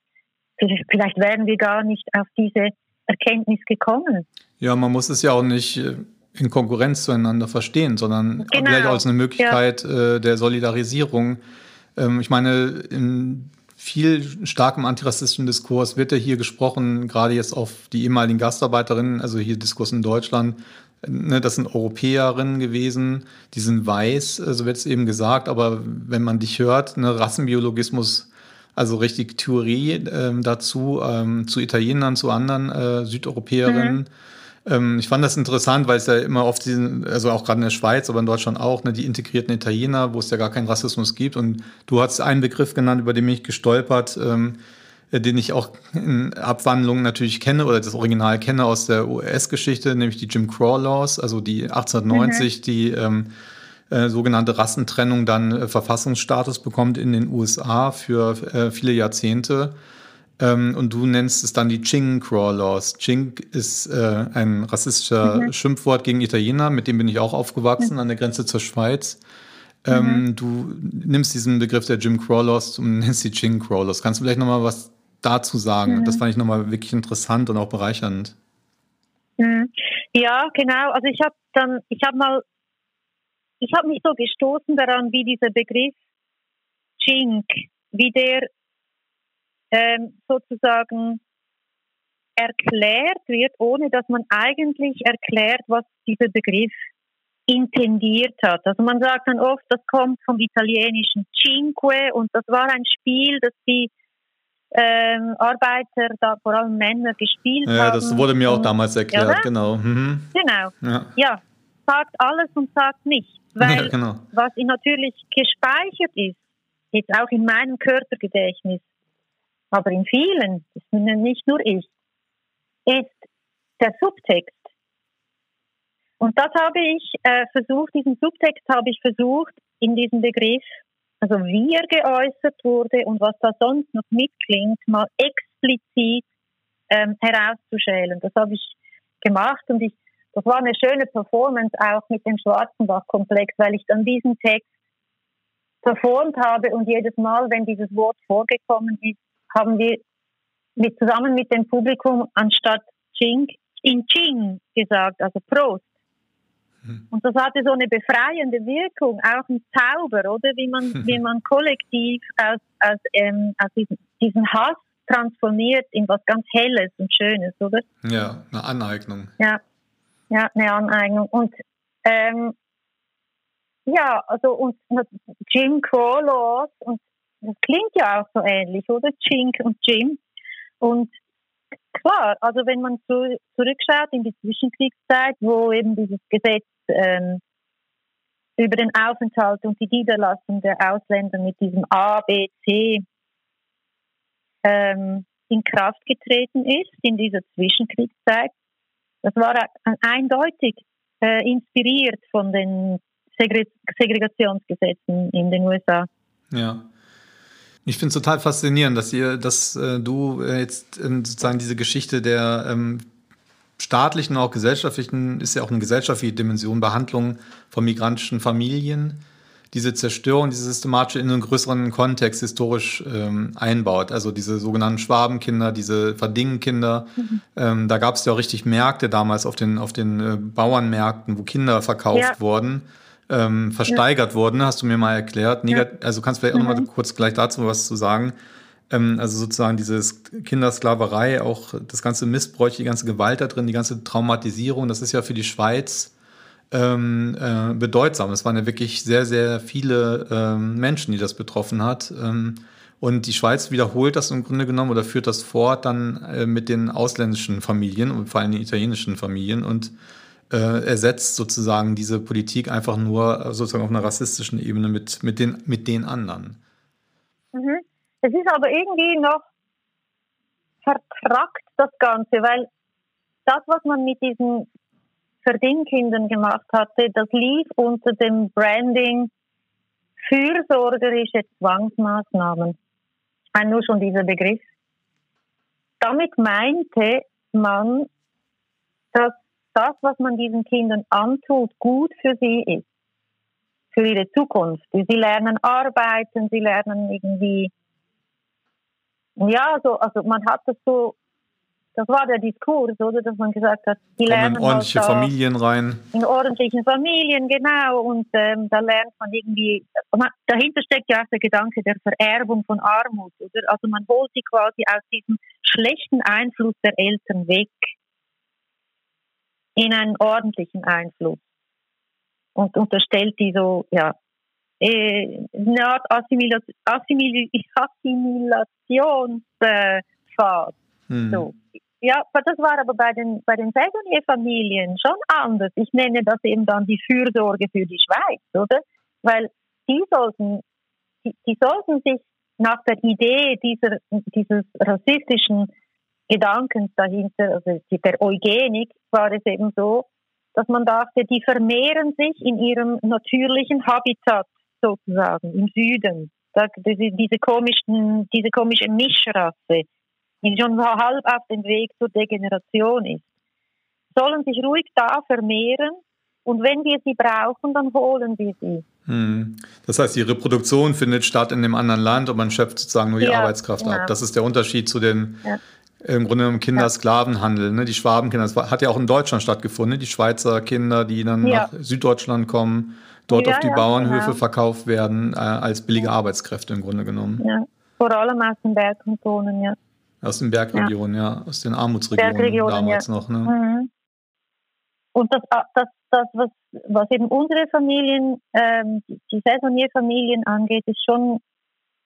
vielleicht wären wir gar nicht auf diese Erkenntnis gekommen. Ja, man muss es ja auch nicht äh, in Konkurrenz zueinander verstehen, sondern genau. vielleicht auch als eine Möglichkeit ja. äh, der Solidarisierung. Ähm, ich meine, in viel starkem antirassistischen Diskurs wird ja hier gesprochen, gerade jetzt auf die ehemaligen Gastarbeiterinnen, also hier Diskurs in Deutschland, ne, das sind Europäerinnen gewesen, die sind weiß, so wird es eben gesagt, aber wenn man dich hört, ne, Rassenbiologismus, also richtig Theorie ähm, dazu, ähm, zu Italienern, zu anderen äh, Südeuropäerinnen. Mhm ähm, ich fand das interessant, weil es ja immer oft diesen, also auch gerade in der Schweiz, aber in Deutschland auch, ne, die integrierten Italiener, wo es ja gar keinen Rassismus gibt. Und du hast einen Begriff genannt, über den bin ich gestolpert, ähm, äh, den ich auch in Abwandlungen natürlich kenne oder das Original kenne aus der US-Geschichte, nämlich die Jim Crow Laws, also die 1890, mhm. die ähm, äh, sogenannte Rassentrennung dann äh, Verfassungsstatus bekommt in den USA für äh, viele Jahrzehnte. Ähm, und du nennst es dann die Ching Crawlers. Ching ist äh, ein rassistischer mhm. Schimpfwort gegen Italiener, mit dem bin ich auch aufgewachsen mhm. an der Grenze zur Schweiz. Ähm, mhm. Du nimmst diesen Begriff der Jim Crawlers und nennst die Ching Crawlers. Kannst du vielleicht nochmal was dazu sagen? Mhm. Das fand ich nochmal wirklich interessant und auch bereichernd. Mhm. Ja, genau. Also ich habe dann, ich habe mal, ich habe mich so gestoßen daran, wie dieser Begriff Chink, wie der ähm, sozusagen erklärt wird, ohne dass man eigentlich erklärt, was dieser Begriff intendiert hat. Also man sagt dann oft, das kommt vom italienischen Cinque und das war ein Spiel, das die ähm, Arbeiter, da vor allem Männer, gespielt ja, haben. Ja, das wurde mir auch damals erklärt, ja, genau. Mhm. Genau. Ja. ja. sagt alles und sagt nichts. Weil ja, genau. was natürlich gespeichert ist, jetzt auch in meinem Körpergedächtnis, aber in vielen, das bin nicht nur ich, ist der Subtext. Und das habe ich äh, versucht, diesen Subtext habe ich versucht, in diesem Begriff, also wie er geäußert wurde und was da sonst noch mitklingt, mal explizit ähm, herauszuschälen. Das habe ich gemacht und ich, das war eine schöne Performance auch mit dem Schwarzenbach-Komplex, weil ich dann diesen Text performt habe und jedes Mal, wenn dieses Wort vorgekommen ist, haben wir mit, zusammen mit dem Publikum anstatt Ching in Ching gesagt, also Prost. Hm. Und das hatte so eine befreiende Wirkung, auch ein Zauber, oder wie man, wie man kollektiv aus, aus, ähm, aus diesem, diesen Hass transformiert in was ganz Helles und Schönes, oder? Ja, eine Aneignung. Ja, ja eine Aneignung. Und ähm, ja, also und Jim Crow Laws und das klingt ja auch so ähnlich, oder? Chink und Jim. Und klar, also wenn man zu, zurückschaut in die Zwischenkriegszeit, wo eben dieses Gesetz ähm, über den Aufenthalt und die Niederlassung der Ausländer mit diesem A, B, C ähm, in Kraft getreten ist, in dieser Zwischenkriegszeit, das war eindeutig äh, inspiriert von den Segre Segregationsgesetzen in den USA. Ja. Ich finde es total faszinierend, dass ihr, dass äh, du äh, jetzt ähm, sozusagen diese Geschichte der ähm, staatlichen auch gesellschaftlichen, ist ja auch eine gesellschaftliche Dimension, Behandlung von migrantischen Familien, diese Zerstörung, diese systematische in einen größeren Kontext historisch ähm, einbaut. Also diese sogenannten Schwabenkinder, diese Verdingenkinder. Mhm. Ähm, da gab es ja auch richtig Märkte damals auf den, auf den äh, Bauernmärkten, wo Kinder verkauft ja. wurden, ähm, versteigert ja. wurden, hast du mir mal erklärt. Negat ja. Also kannst du vielleicht mhm. auch noch mal kurz gleich dazu was zu sagen. Ähm, also sozusagen dieses Kindersklaverei, auch das ganze Missbräuch, die ganze Gewalt da drin, die ganze Traumatisierung, das ist ja für die Schweiz ähm, äh, bedeutsam. Es waren ja wirklich sehr, sehr viele ähm, Menschen, die das betroffen hat. Ähm, und die Schweiz wiederholt das im Grunde genommen oder führt das fort dann äh, mit den ausländischen Familien und vor allem den italienischen Familien und äh, ersetzt sozusagen diese Politik einfach nur sozusagen auf einer rassistischen Ebene mit, mit, den, mit den anderen. Mhm. Es ist aber irgendwie noch vertrackt, das Ganze, weil das, was man mit diesen Verdienkindern gemacht hatte, das lief unter dem Branding fürsorgerische Zwangsmaßnahmen. Ich nur schon dieser Begriff. Damit meinte man, dass das, was man diesen Kindern antut, gut für sie ist, für ihre Zukunft. Sie lernen arbeiten, sie lernen irgendwie, ja, so, also man hat das so das war der Diskurs, oder, dass man gesagt hat, die Kommen lernen in ordentliche halt Familien rein. In ordentlichen Familien, genau. Und ähm, da lernt man irgendwie, man, dahinter steckt ja auch der Gedanke der Vererbung von Armut, oder? Also man holt sie quasi aus diesem schlechten Einfluss der Eltern weg in einen ordentlichen Einfluss und unterstellt die so, ja, äh, eine Art Assimilation, Assimilationsphase. Hm. So. Ja, das war aber bei den, bei den Saisonnier-Familien schon anders. Ich nenne das eben dann die Fürsorge für die Schweiz, oder? Weil die sollten, die, die sollten sich nach der Idee dieser, dieses rassistischen Gedankens dahinter, also der Eugenik, war es eben so, dass man dachte, die vermehren sich in ihrem natürlichen Habitat sozusagen im Süden. Diese, komischen, diese komische Mischrasse die schon halb auf dem Weg zur Degeneration ist, sollen sich ruhig da vermehren und wenn wir sie brauchen, dann holen wir sie. Hm. Das heißt, die Reproduktion findet statt in dem anderen Land und man schöpft sozusagen nur die ja, Arbeitskraft genau. ab. Das ist der Unterschied zu den ja. im Grunde genommen Kindersklavenhandel. Ne? Die Schwabenkinder, das hat ja auch in Deutschland stattgefunden, ne? die Schweizer Kinder, die dann ja. nach Süddeutschland kommen, dort auf die Bauernhöfe genau. verkauft werden, äh, als billige Arbeitskräfte im Grunde genommen. Ja. Vor allem aus den Bergkantonen, ja. Aus den Bergregionen, ja. ja. Aus den Armutsregionen damals ja. noch. Ne? Mhm. Und das, ah, das, das was, was eben unsere Familien, ähm, die Saisonierfamilien angeht, ist schon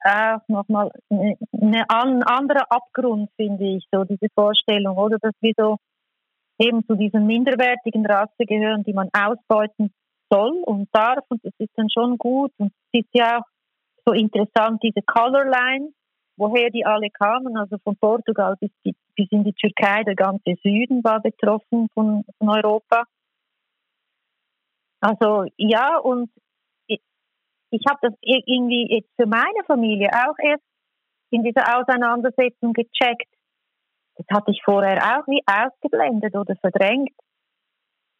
auch nochmal ein anderer Abgrund, finde ich, so diese Vorstellung, oder? Dass wir so eben zu dieser minderwertigen Rasse gehören, die man ausbeuten soll und darf. Und das ist dann schon gut. Und es ist ja auch so interessant, diese Color Line, woher die alle kamen, also von Portugal bis, bis in die Türkei, der ganze Süden war betroffen von, von Europa. Also ja, und ich, ich habe das irgendwie jetzt für meine Familie auch erst in dieser Auseinandersetzung gecheckt. Das hatte ich vorher auch wie ausgeblendet oder verdrängt.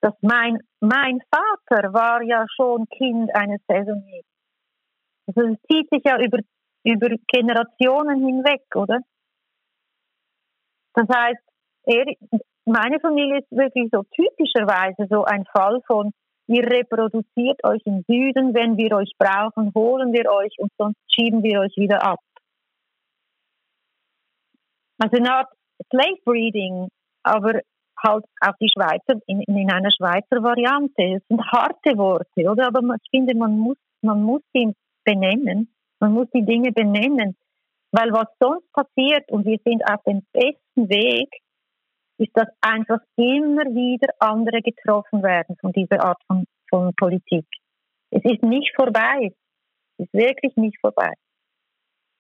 Dass mein, mein Vater war ja schon Kind eines Saisoniers. Also es zieht sich ja über über Generationen hinweg, oder? Das heißt, er, meine Familie ist wirklich so typischerweise so ein Fall von, ihr reproduziert euch im Süden, wenn wir euch brauchen, holen wir euch und sonst schieben wir euch wieder ab. Also eine Art Slave Breeding, aber halt auf die Schweizer, in, in einer Schweizer Variante. Es sind harte Worte, oder? Aber ich finde, man muss, man muss sie benennen. Man muss die Dinge benennen. Weil was sonst passiert, und wir sind auf dem besten Weg, ist, dass einfach immer wieder andere getroffen werden von dieser Art von, von Politik. Es ist nicht vorbei. Es ist wirklich nicht vorbei.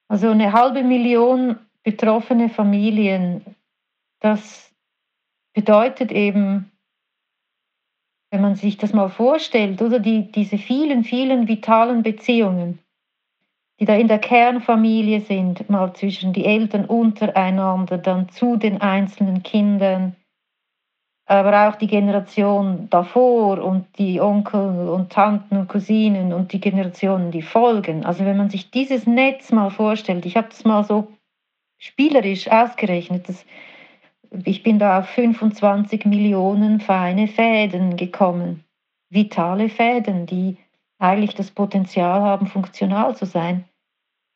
Also eine halbe Million betroffene Familien, das bedeutet eben, wenn man sich das mal vorstellt, oder die, diese vielen, vielen vitalen Beziehungen, die da in der Kernfamilie sind, mal zwischen die Eltern untereinander, dann zu den einzelnen Kindern. aber auch die Generation davor und die Onkel und Tanten und Cousinen und die Generationen, die folgen. Also wenn man sich dieses Netz mal vorstellt, ich habe das mal so spielerisch ausgerechnet, dass ich bin da auf 25 Millionen feine Fäden gekommen, vitale Fäden, die eigentlich das Potenzial haben, funktional zu sein.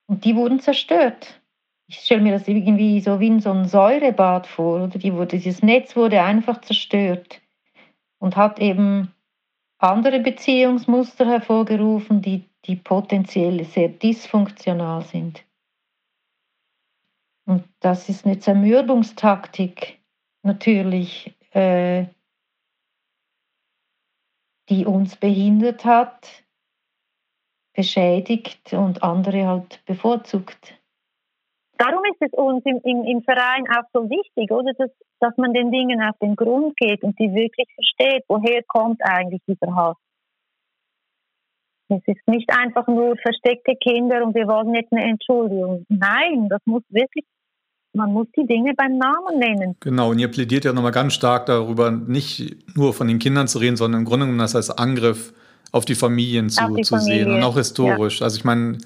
Und die wurden zerstört. Ich stelle mir das irgendwie so wie in so ein Säurebad vor, oder die wurde, dieses Netz wurde einfach zerstört und hat eben andere Beziehungsmuster hervorgerufen, die, die potenziell sehr dysfunktional sind. Und das ist eine Zermürbungstaktik natürlich, äh, die uns behindert hat, beschädigt und andere halt bevorzugt. Darum ist es uns im, im, im Verein auch so wichtig, oder, dass, dass man den Dingen auf den Grund geht und die wirklich versteht, woher kommt eigentlich dieser Hass. Es ist nicht einfach nur versteckte Kinder und wir wollen jetzt eine Entschuldigung. Nein, das muss wirklich, man muss die Dinge beim Namen nennen. Genau, und ihr plädiert ja nochmal ganz stark darüber, nicht nur von den Kindern zu reden, sondern im Grunde genommen das als Angriff auf die Familien zu, die zu Familie. sehen und auch historisch. Ja. Also ich meine,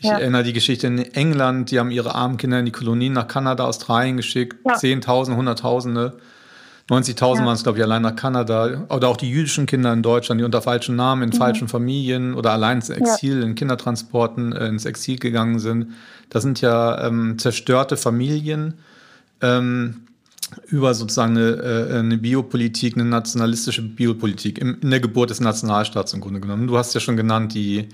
ich ja. erinnere die Geschichte in England, die haben ihre armen Kinder in die Kolonien nach Kanada, Australien geschickt, ja. Zehntausende, Hunderttausende. 90.000 ja. waren es, glaube ich, allein nach Kanada. Oder auch die jüdischen Kinder in Deutschland, die unter falschen Namen in mhm. falschen Familien oder allein ins Exil, ja. in Kindertransporten äh, ins Exil gegangen sind. Das sind ja ähm, zerstörte Familien ähm, über sozusagen eine, äh, eine, Biopolitik, eine nationalistische Biopolitik in, der Geburt des Nationalstaats im Grunde genommen. Du hast ja schon genannt, die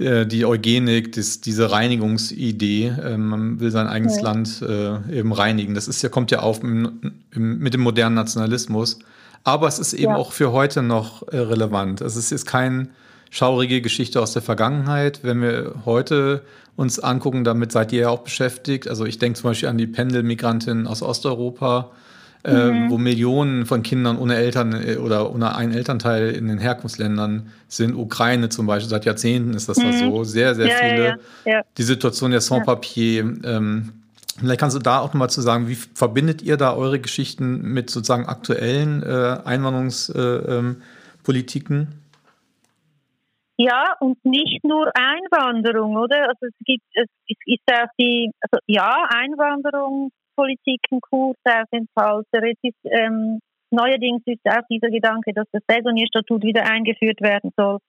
äh, die Eugenik, das, diese Reinigungsidee, äh, man will sein eigenes ja. Land äh, eben reinigen. Das ist ja, kommt ja auf mit dem modernen Nationalismus. Aber es ist eben ja. auch für heute noch relevant. Es ist keine schaurige Geschichte aus der Vergangenheit. Wenn wir heute uns angucken, damit seid ihr ja auch beschäftigt. Also ich denke zum Beispiel an die Pendelmigrantin aus Osteuropa, äh, mhm. wo Millionen von Kindern ohne Eltern äh, oder ohne einen Elternteil in den Herkunftsländern sind. Ukraine zum Beispiel, seit Jahrzehnten ist das mhm. da so. Sehr, sehr ja, viele. Ja, ja. Die Situation der Sans-Papier. Ähm, vielleicht kannst du da auch nochmal zu sagen, wie verbindet ihr da eure Geschichten mit sozusagen aktuellen äh, Einwanderungspolitiken? Äh, ähm, ja, und nicht nur Einwanderung, oder? Also es gibt, es ist auch die, also ja, Einwanderung Politiken, Kursaufenthalte. Es ist, ähm, neuerdings ist auch dieser Gedanke, dass das Saisonierstatut wieder eingeführt werden soll,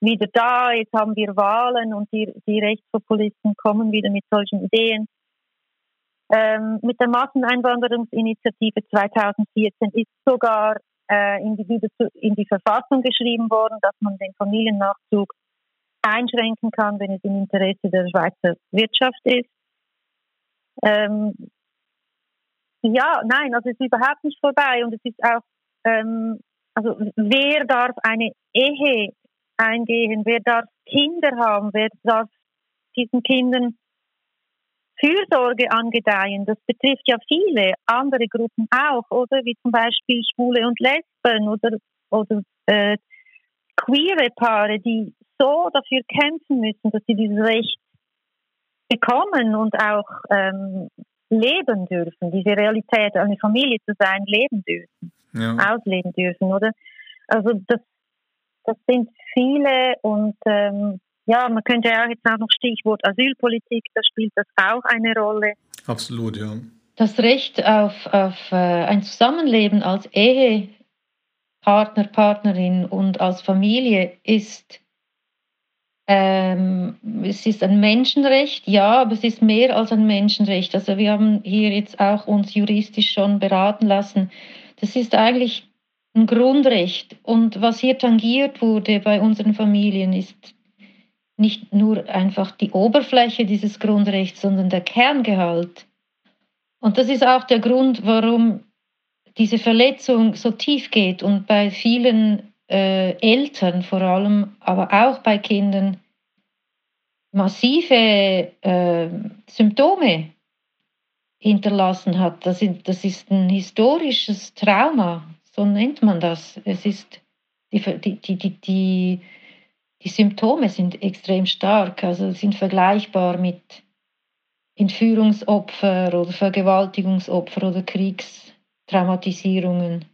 wieder da. Jetzt haben wir Wahlen und die, die Rechtspopulisten kommen wieder mit solchen Ideen. Ähm, mit der Masseneinwanderungsinitiative 2014 ist sogar äh, in, die, in die Verfassung geschrieben worden, dass man den Familiennachzug einschränken kann, wenn es im Interesse der Schweizer Wirtschaft ist. Ähm, ja, nein, also es ist überhaupt nicht vorbei und es ist auch, ähm, also wer darf eine Ehe eingehen, wer darf Kinder haben, wer darf diesen Kindern Fürsorge angedeihen. Das betrifft ja viele andere Gruppen auch, oder wie zum Beispiel Schwule und Lesben oder, oder äh, queere Paare, die so dafür kämpfen müssen, dass sie dieses Recht bekommen und auch ähm, leben dürfen, diese Realität, eine Familie zu sein, leben dürfen, ja. ausleben dürfen, oder? Also das, das sind viele und ähm, ja, man könnte ja auch jetzt auch noch Stichwort Asylpolitik, da spielt das auch eine Rolle. Absolut, ja. Das Recht auf, auf äh, ein Zusammenleben als Ehepartner, Partnerin und als Familie ist ähm, es ist ein Menschenrecht, ja, aber es ist mehr als ein Menschenrecht. Also wir haben hier jetzt auch uns juristisch schon beraten lassen. Das ist eigentlich ein Grundrecht. Und was hier tangiert wurde bei unseren Familien, ist nicht nur einfach die Oberfläche dieses Grundrechts, sondern der Kerngehalt. Und das ist auch der Grund, warum diese Verletzung so tief geht und bei vielen äh, Eltern vor allem, aber auch bei Kindern massive äh, Symptome hinterlassen hat. Das, sind, das ist ein historisches Trauma, so nennt man das. Es ist die, die, die, die, die Symptome sind extrem stark, also sind vergleichbar mit Entführungsopfer oder Vergewaltigungsopfer oder Kriegstraumatisierungen.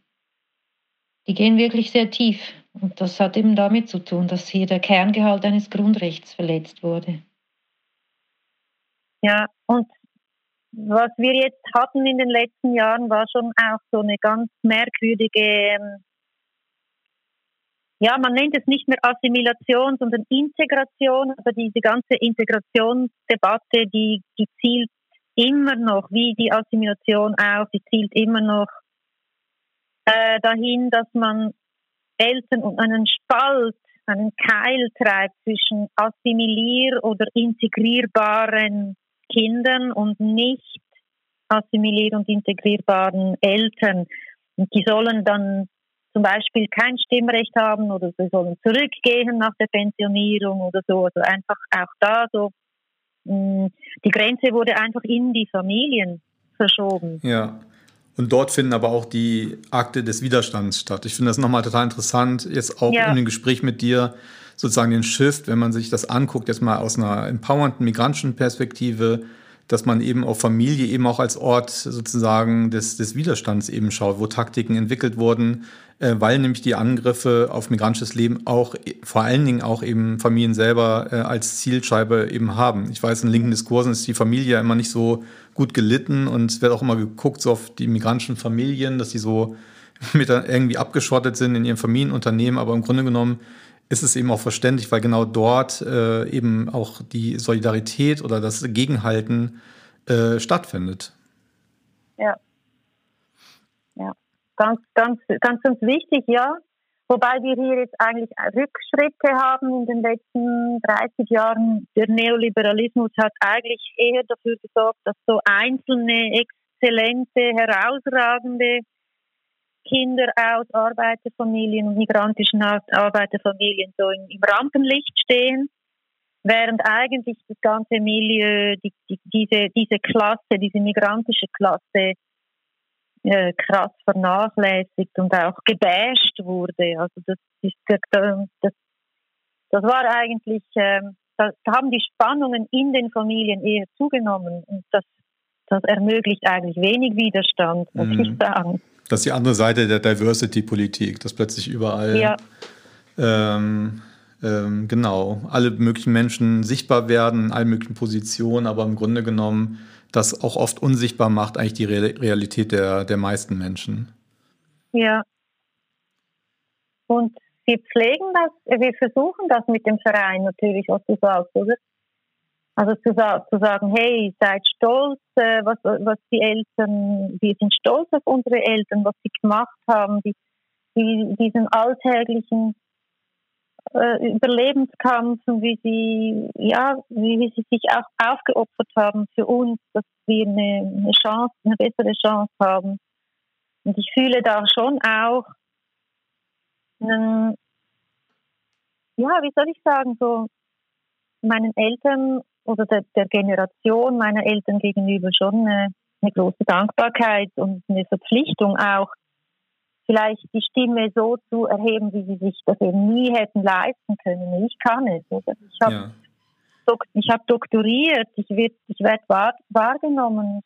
die gehen wirklich sehr tief. Und das hat eben damit zu tun, dass hier der Kerngehalt eines Grundrechts verletzt wurde. Ja, und was wir jetzt hatten in den letzten Jahren, war schon auch so eine ganz merkwürdige, ähm, ja, man nennt es nicht mehr Assimilation, sondern Integration. Aber diese ganze Integrationsdebatte, die, die zielt immer noch, wie die Assimilation auch, die zielt immer noch äh, dahin, dass man Eltern und einen Spalt, einen Keil treibt zwischen assimilier- oder integrierbaren Kindern und nicht assimilier- und integrierbaren Eltern. Und die sollen dann zum Beispiel kein Stimmrecht haben oder sie sollen zurückgehen nach der Pensionierung oder so. Also einfach auch da so, mh, mm, die Grenze wurde einfach in die Familien verschoben. Ja. Und dort finden aber auch die Akte des Widerstands statt. Ich finde das nochmal total interessant, jetzt auch ja. in dem Gespräch mit dir sozusagen den Shift, wenn man sich das anguckt, jetzt mal aus einer empowernden migrantischen Perspektive, dass man eben auf Familie eben auch als Ort sozusagen des, des Widerstands eben schaut, wo Taktiken entwickelt wurden, äh, weil nämlich die Angriffe auf migrantisches Leben auch vor allen Dingen auch eben Familien selber äh, als Zielscheibe eben haben. Ich weiß, in linken Diskursen ist die Familie immer nicht so gut gelitten und es wird auch immer geguckt so auf die migrantischen Familien, dass sie so mit irgendwie abgeschottet sind in ihrem Familienunternehmen, aber im Grunde genommen ist es eben auch verständlich, weil genau dort äh, eben auch die Solidarität oder das Gegenhalten äh, stattfindet. Ja. Ja, ganz, ganz, ganz, ganz wichtig, ja. Wobei wir hier jetzt eigentlich Rückschritte haben in den letzten 30 Jahren. Der Neoliberalismus hat eigentlich eher dafür gesorgt, dass so einzelne, exzellente, herausragende Kinder aus Arbeiterfamilien und migrantischen Arbeiterfamilien so im, im Rampenlicht stehen, während eigentlich das ganze Milieu, die, die, diese, diese Klasse, diese migrantische Klasse äh, krass vernachlässigt und auch gebasht wurde. Also das, ist, das, das war eigentlich, äh, da, da haben die Spannungen in den Familien eher zugenommen und das, das ermöglicht eigentlich wenig Widerstand, muss mhm. ich sagen. Das ist die andere Seite der Diversity-Politik, dass plötzlich überall ja. ähm, ähm, genau alle möglichen Menschen sichtbar werden in allen möglichen Positionen, aber im Grunde genommen das auch oft unsichtbar macht, eigentlich die Re Realität der, der meisten Menschen. Ja. Und wir pflegen das, wir versuchen das mit dem Verein natürlich, was du sagst, oder? Also zu, zu sagen, hey, seid stolz, äh, was, was die Eltern, wir sind stolz auf unsere Eltern, was sie gemacht haben, die, die, diesen alltäglichen äh, Überlebenskampf und wie sie, ja, wie, wie sie sich auch aufgeopfert haben für uns, dass wir eine, eine Chance, eine bessere Chance haben. Und ich fühle da schon auch einen, ja, wie soll ich sagen, so meinen Eltern oder der, der Generation meiner Eltern gegenüber schon eine, eine große Dankbarkeit und eine Verpflichtung auch, vielleicht die Stimme so zu erheben, wie sie sich das eben nie hätten leisten können. Ich kann es. Oder? Ich habe ja. ich hab doktoriert, ich werde ich werd wahr, wahrgenommen,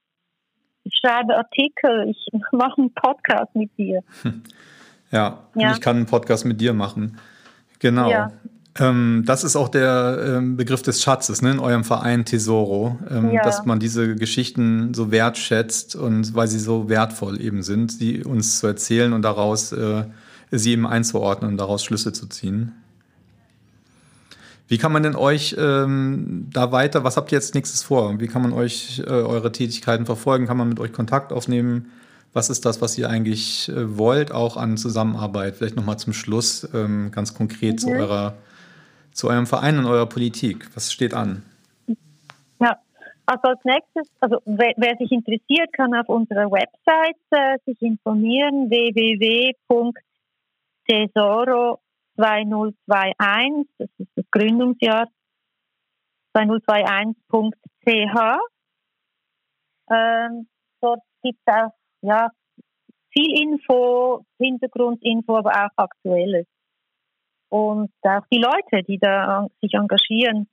ich schreibe Artikel, ich mache einen Podcast mit dir. Ja, ja. ich kann einen Podcast mit dir machen. Genau. Ja. Ähm, das ist auch der ähm, Begriff des Schatzes ne, in eurem Verein Tesoro, ähm, ja. dass man diese Geschichten so wertschätzt und weil sie so wertvoll eben sind, sie uns zu erzählen und daraus äh, sie eben einzuordnen und daraus Schlüsse zu ziehen. Wie kann man denn euch ähm, da weiter, was habt ihr jetzt nächstes vor? Wie kann man euch äh, eure Tätigkeiten verfolgen? Kann man mit euch Kontakt aufnehmen? Was ist das, was ihr eigentlich äh, wollt, auch an Zusammenarbeit? Vielleicht nochmal zum Schluss ähm, ganz konkret mhm. zu eurer zu eurem Verein und eurer Politik? Was steht an? Ja, also als nächstes, also wer, wer sich interessiert, kann auf unserer Website äh, sich informieren, www.tesoro2021, das ist das Gründungsjahr 2021.ch. Ähm, dort gibt es auch ja, viel Info, Hintergrundinfo, aber auch Aktuelles und auch die Leute, die da sich engagieren,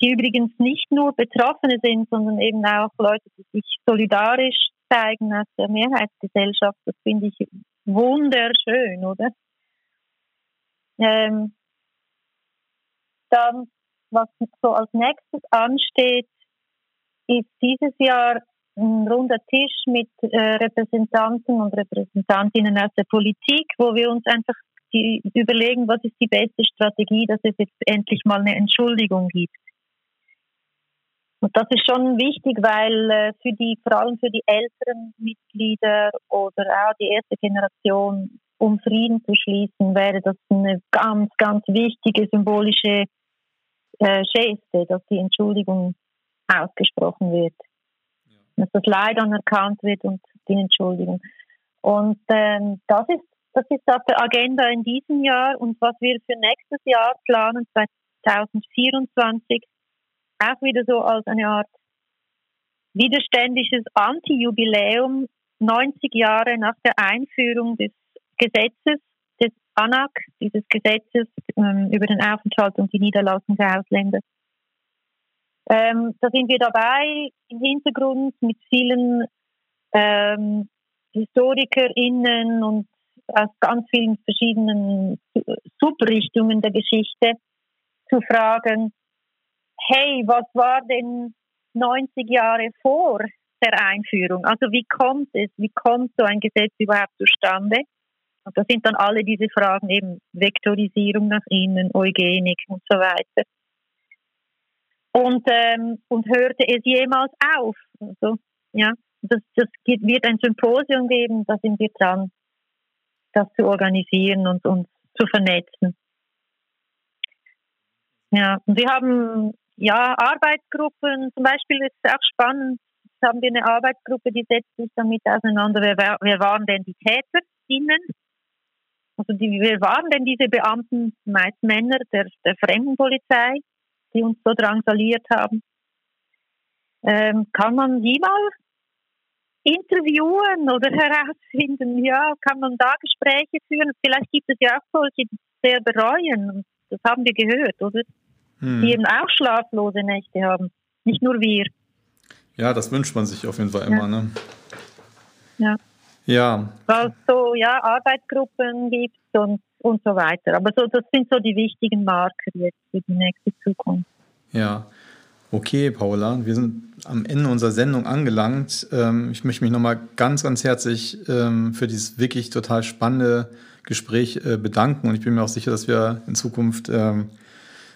die übrigens nicht nur Betroffene sind, sondern eben auch Leute, die sich solidarisch zeigen aus der Mehrheitsgesellschaft. Das finde ich wunderschön, oder? Ähm, dann, was so als nächstes ansteht, ist dieses Jahr ein runder Tisch mit äh, Repräsentanten und Repräsentantinnen aus der Politik, wo wir uns einfach die überlegen, was ist die beste Strategie, dass es jetzt endlich mal eine Entschuldigung gibt. Und das ist schon wichtig, weil äh, für die, vor allem für die älteren Mitglieder oder auch die erste Generation, um Frieden zu schließen, wäre das eine ganz, ganz wichtige symbolische äh, Geste, dass die Entschuldigung ausgesprochen wird. Ja. Dass das Leid anerkannt wird und die Entschuldigung. Und ähm, das ist das ist auf der Agenda in diesem Jahr und was wir für nächstes Jahr planen, 2024, auch wieder so als eine Art widerständisches Anti-Jubiläum, 90 Jahre nach der Einführung des Gesetzes, des ANAC, dieses Gesetzes ähm, über den Aufenthalt und die Niederlassung der Ausländer. Ähm, da sind wir dabei im Hintergrund mit vielen ähm, HistorikerInnen und aus ganz vielen verschiedenen Subrichtungen der Geschichte zu fragen, hey, was war denn 90 Jahre vor der Einführung? Also wie kommt es, wie kommt so ein Gesetz überhaupt zustande? Und da sind dann alle diese Fragen eben Vektorisierung nach innen, Eugenik und so weiter. Und, ähm, und hörte es jemals auf? Also, ja, das, das wird ein Symposium geben, da sind wir dran das zu organisieren und uns zu vernetzen. Ja, und wir haben ja Arbeitsgruppen, zum Beispiel ist es auch spannend, haben wir eine Arbeitsgruppe, die setzt sich damit auseinander, wer, wer waren denn die TäterInnen? Also die, wer waren denn diese Beamten, meist Männer der, der Fremdenpolizei, die uns so drangsaliert haben? Ähm, kann man die mal interviewen oder herausfinden, ja, kann man da Gespräche führen? Vielleicht gibt es ja auch solche, die sehr bereuen. Das haben wir gehört, oder? Hm. Die eben auch schlaflose Nächte haben. Nicht nur wir. Ja, das wünscht man sich auf jeden Fall immer, ja. ne? Ja. Ja. Weil es so, ja, Arbeitsgruppen gibt und, und so weiter. Aber so, das sind so die wichtigen Marker jetzt für die nächste Zukunft. Ja. Okay, Paula, wir sind am Ende unserer Sendung angelangt. Ähm, ich möchte mich nochmal ganz, ganz herzlich ähm, für dieses wirklich total spannende Gespräch äh, bedanken und ich bin mir auch sicher, dass wir in Zukunft ähm,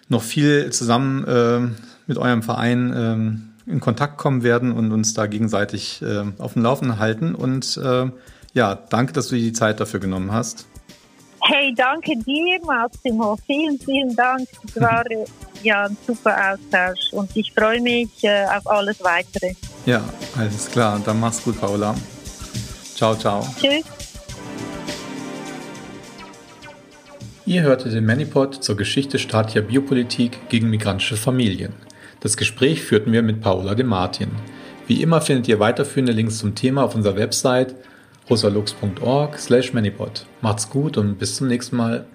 noch viel zusammen mit eurem Verein in Kontakt kommen werden und uns da gegenseitig auf dem Laufenden halten. Und äh, ja, danke, dass du dir die Zeit dafür genommen hast. Hey, danke dir, Massimo. Vielen, vielen Dank. Es war ja ein super Austausch und ich freue mich äh, auf alles Weitere. Ja, alles klar. Dann mach's gut, Paula. Ciao, ciao. Tschüss. Ihr hörte den Manipod zur Geschichte staatlicher Biopolitik gegen migrantische Familien. Das Gespräch führten wir mit Paula de Martin. Wie immer findet ihr weiterführende Links zum Thema auf unserer Website rosalux.org slash manipod. Macht's gut und bis zum nächsten Mal.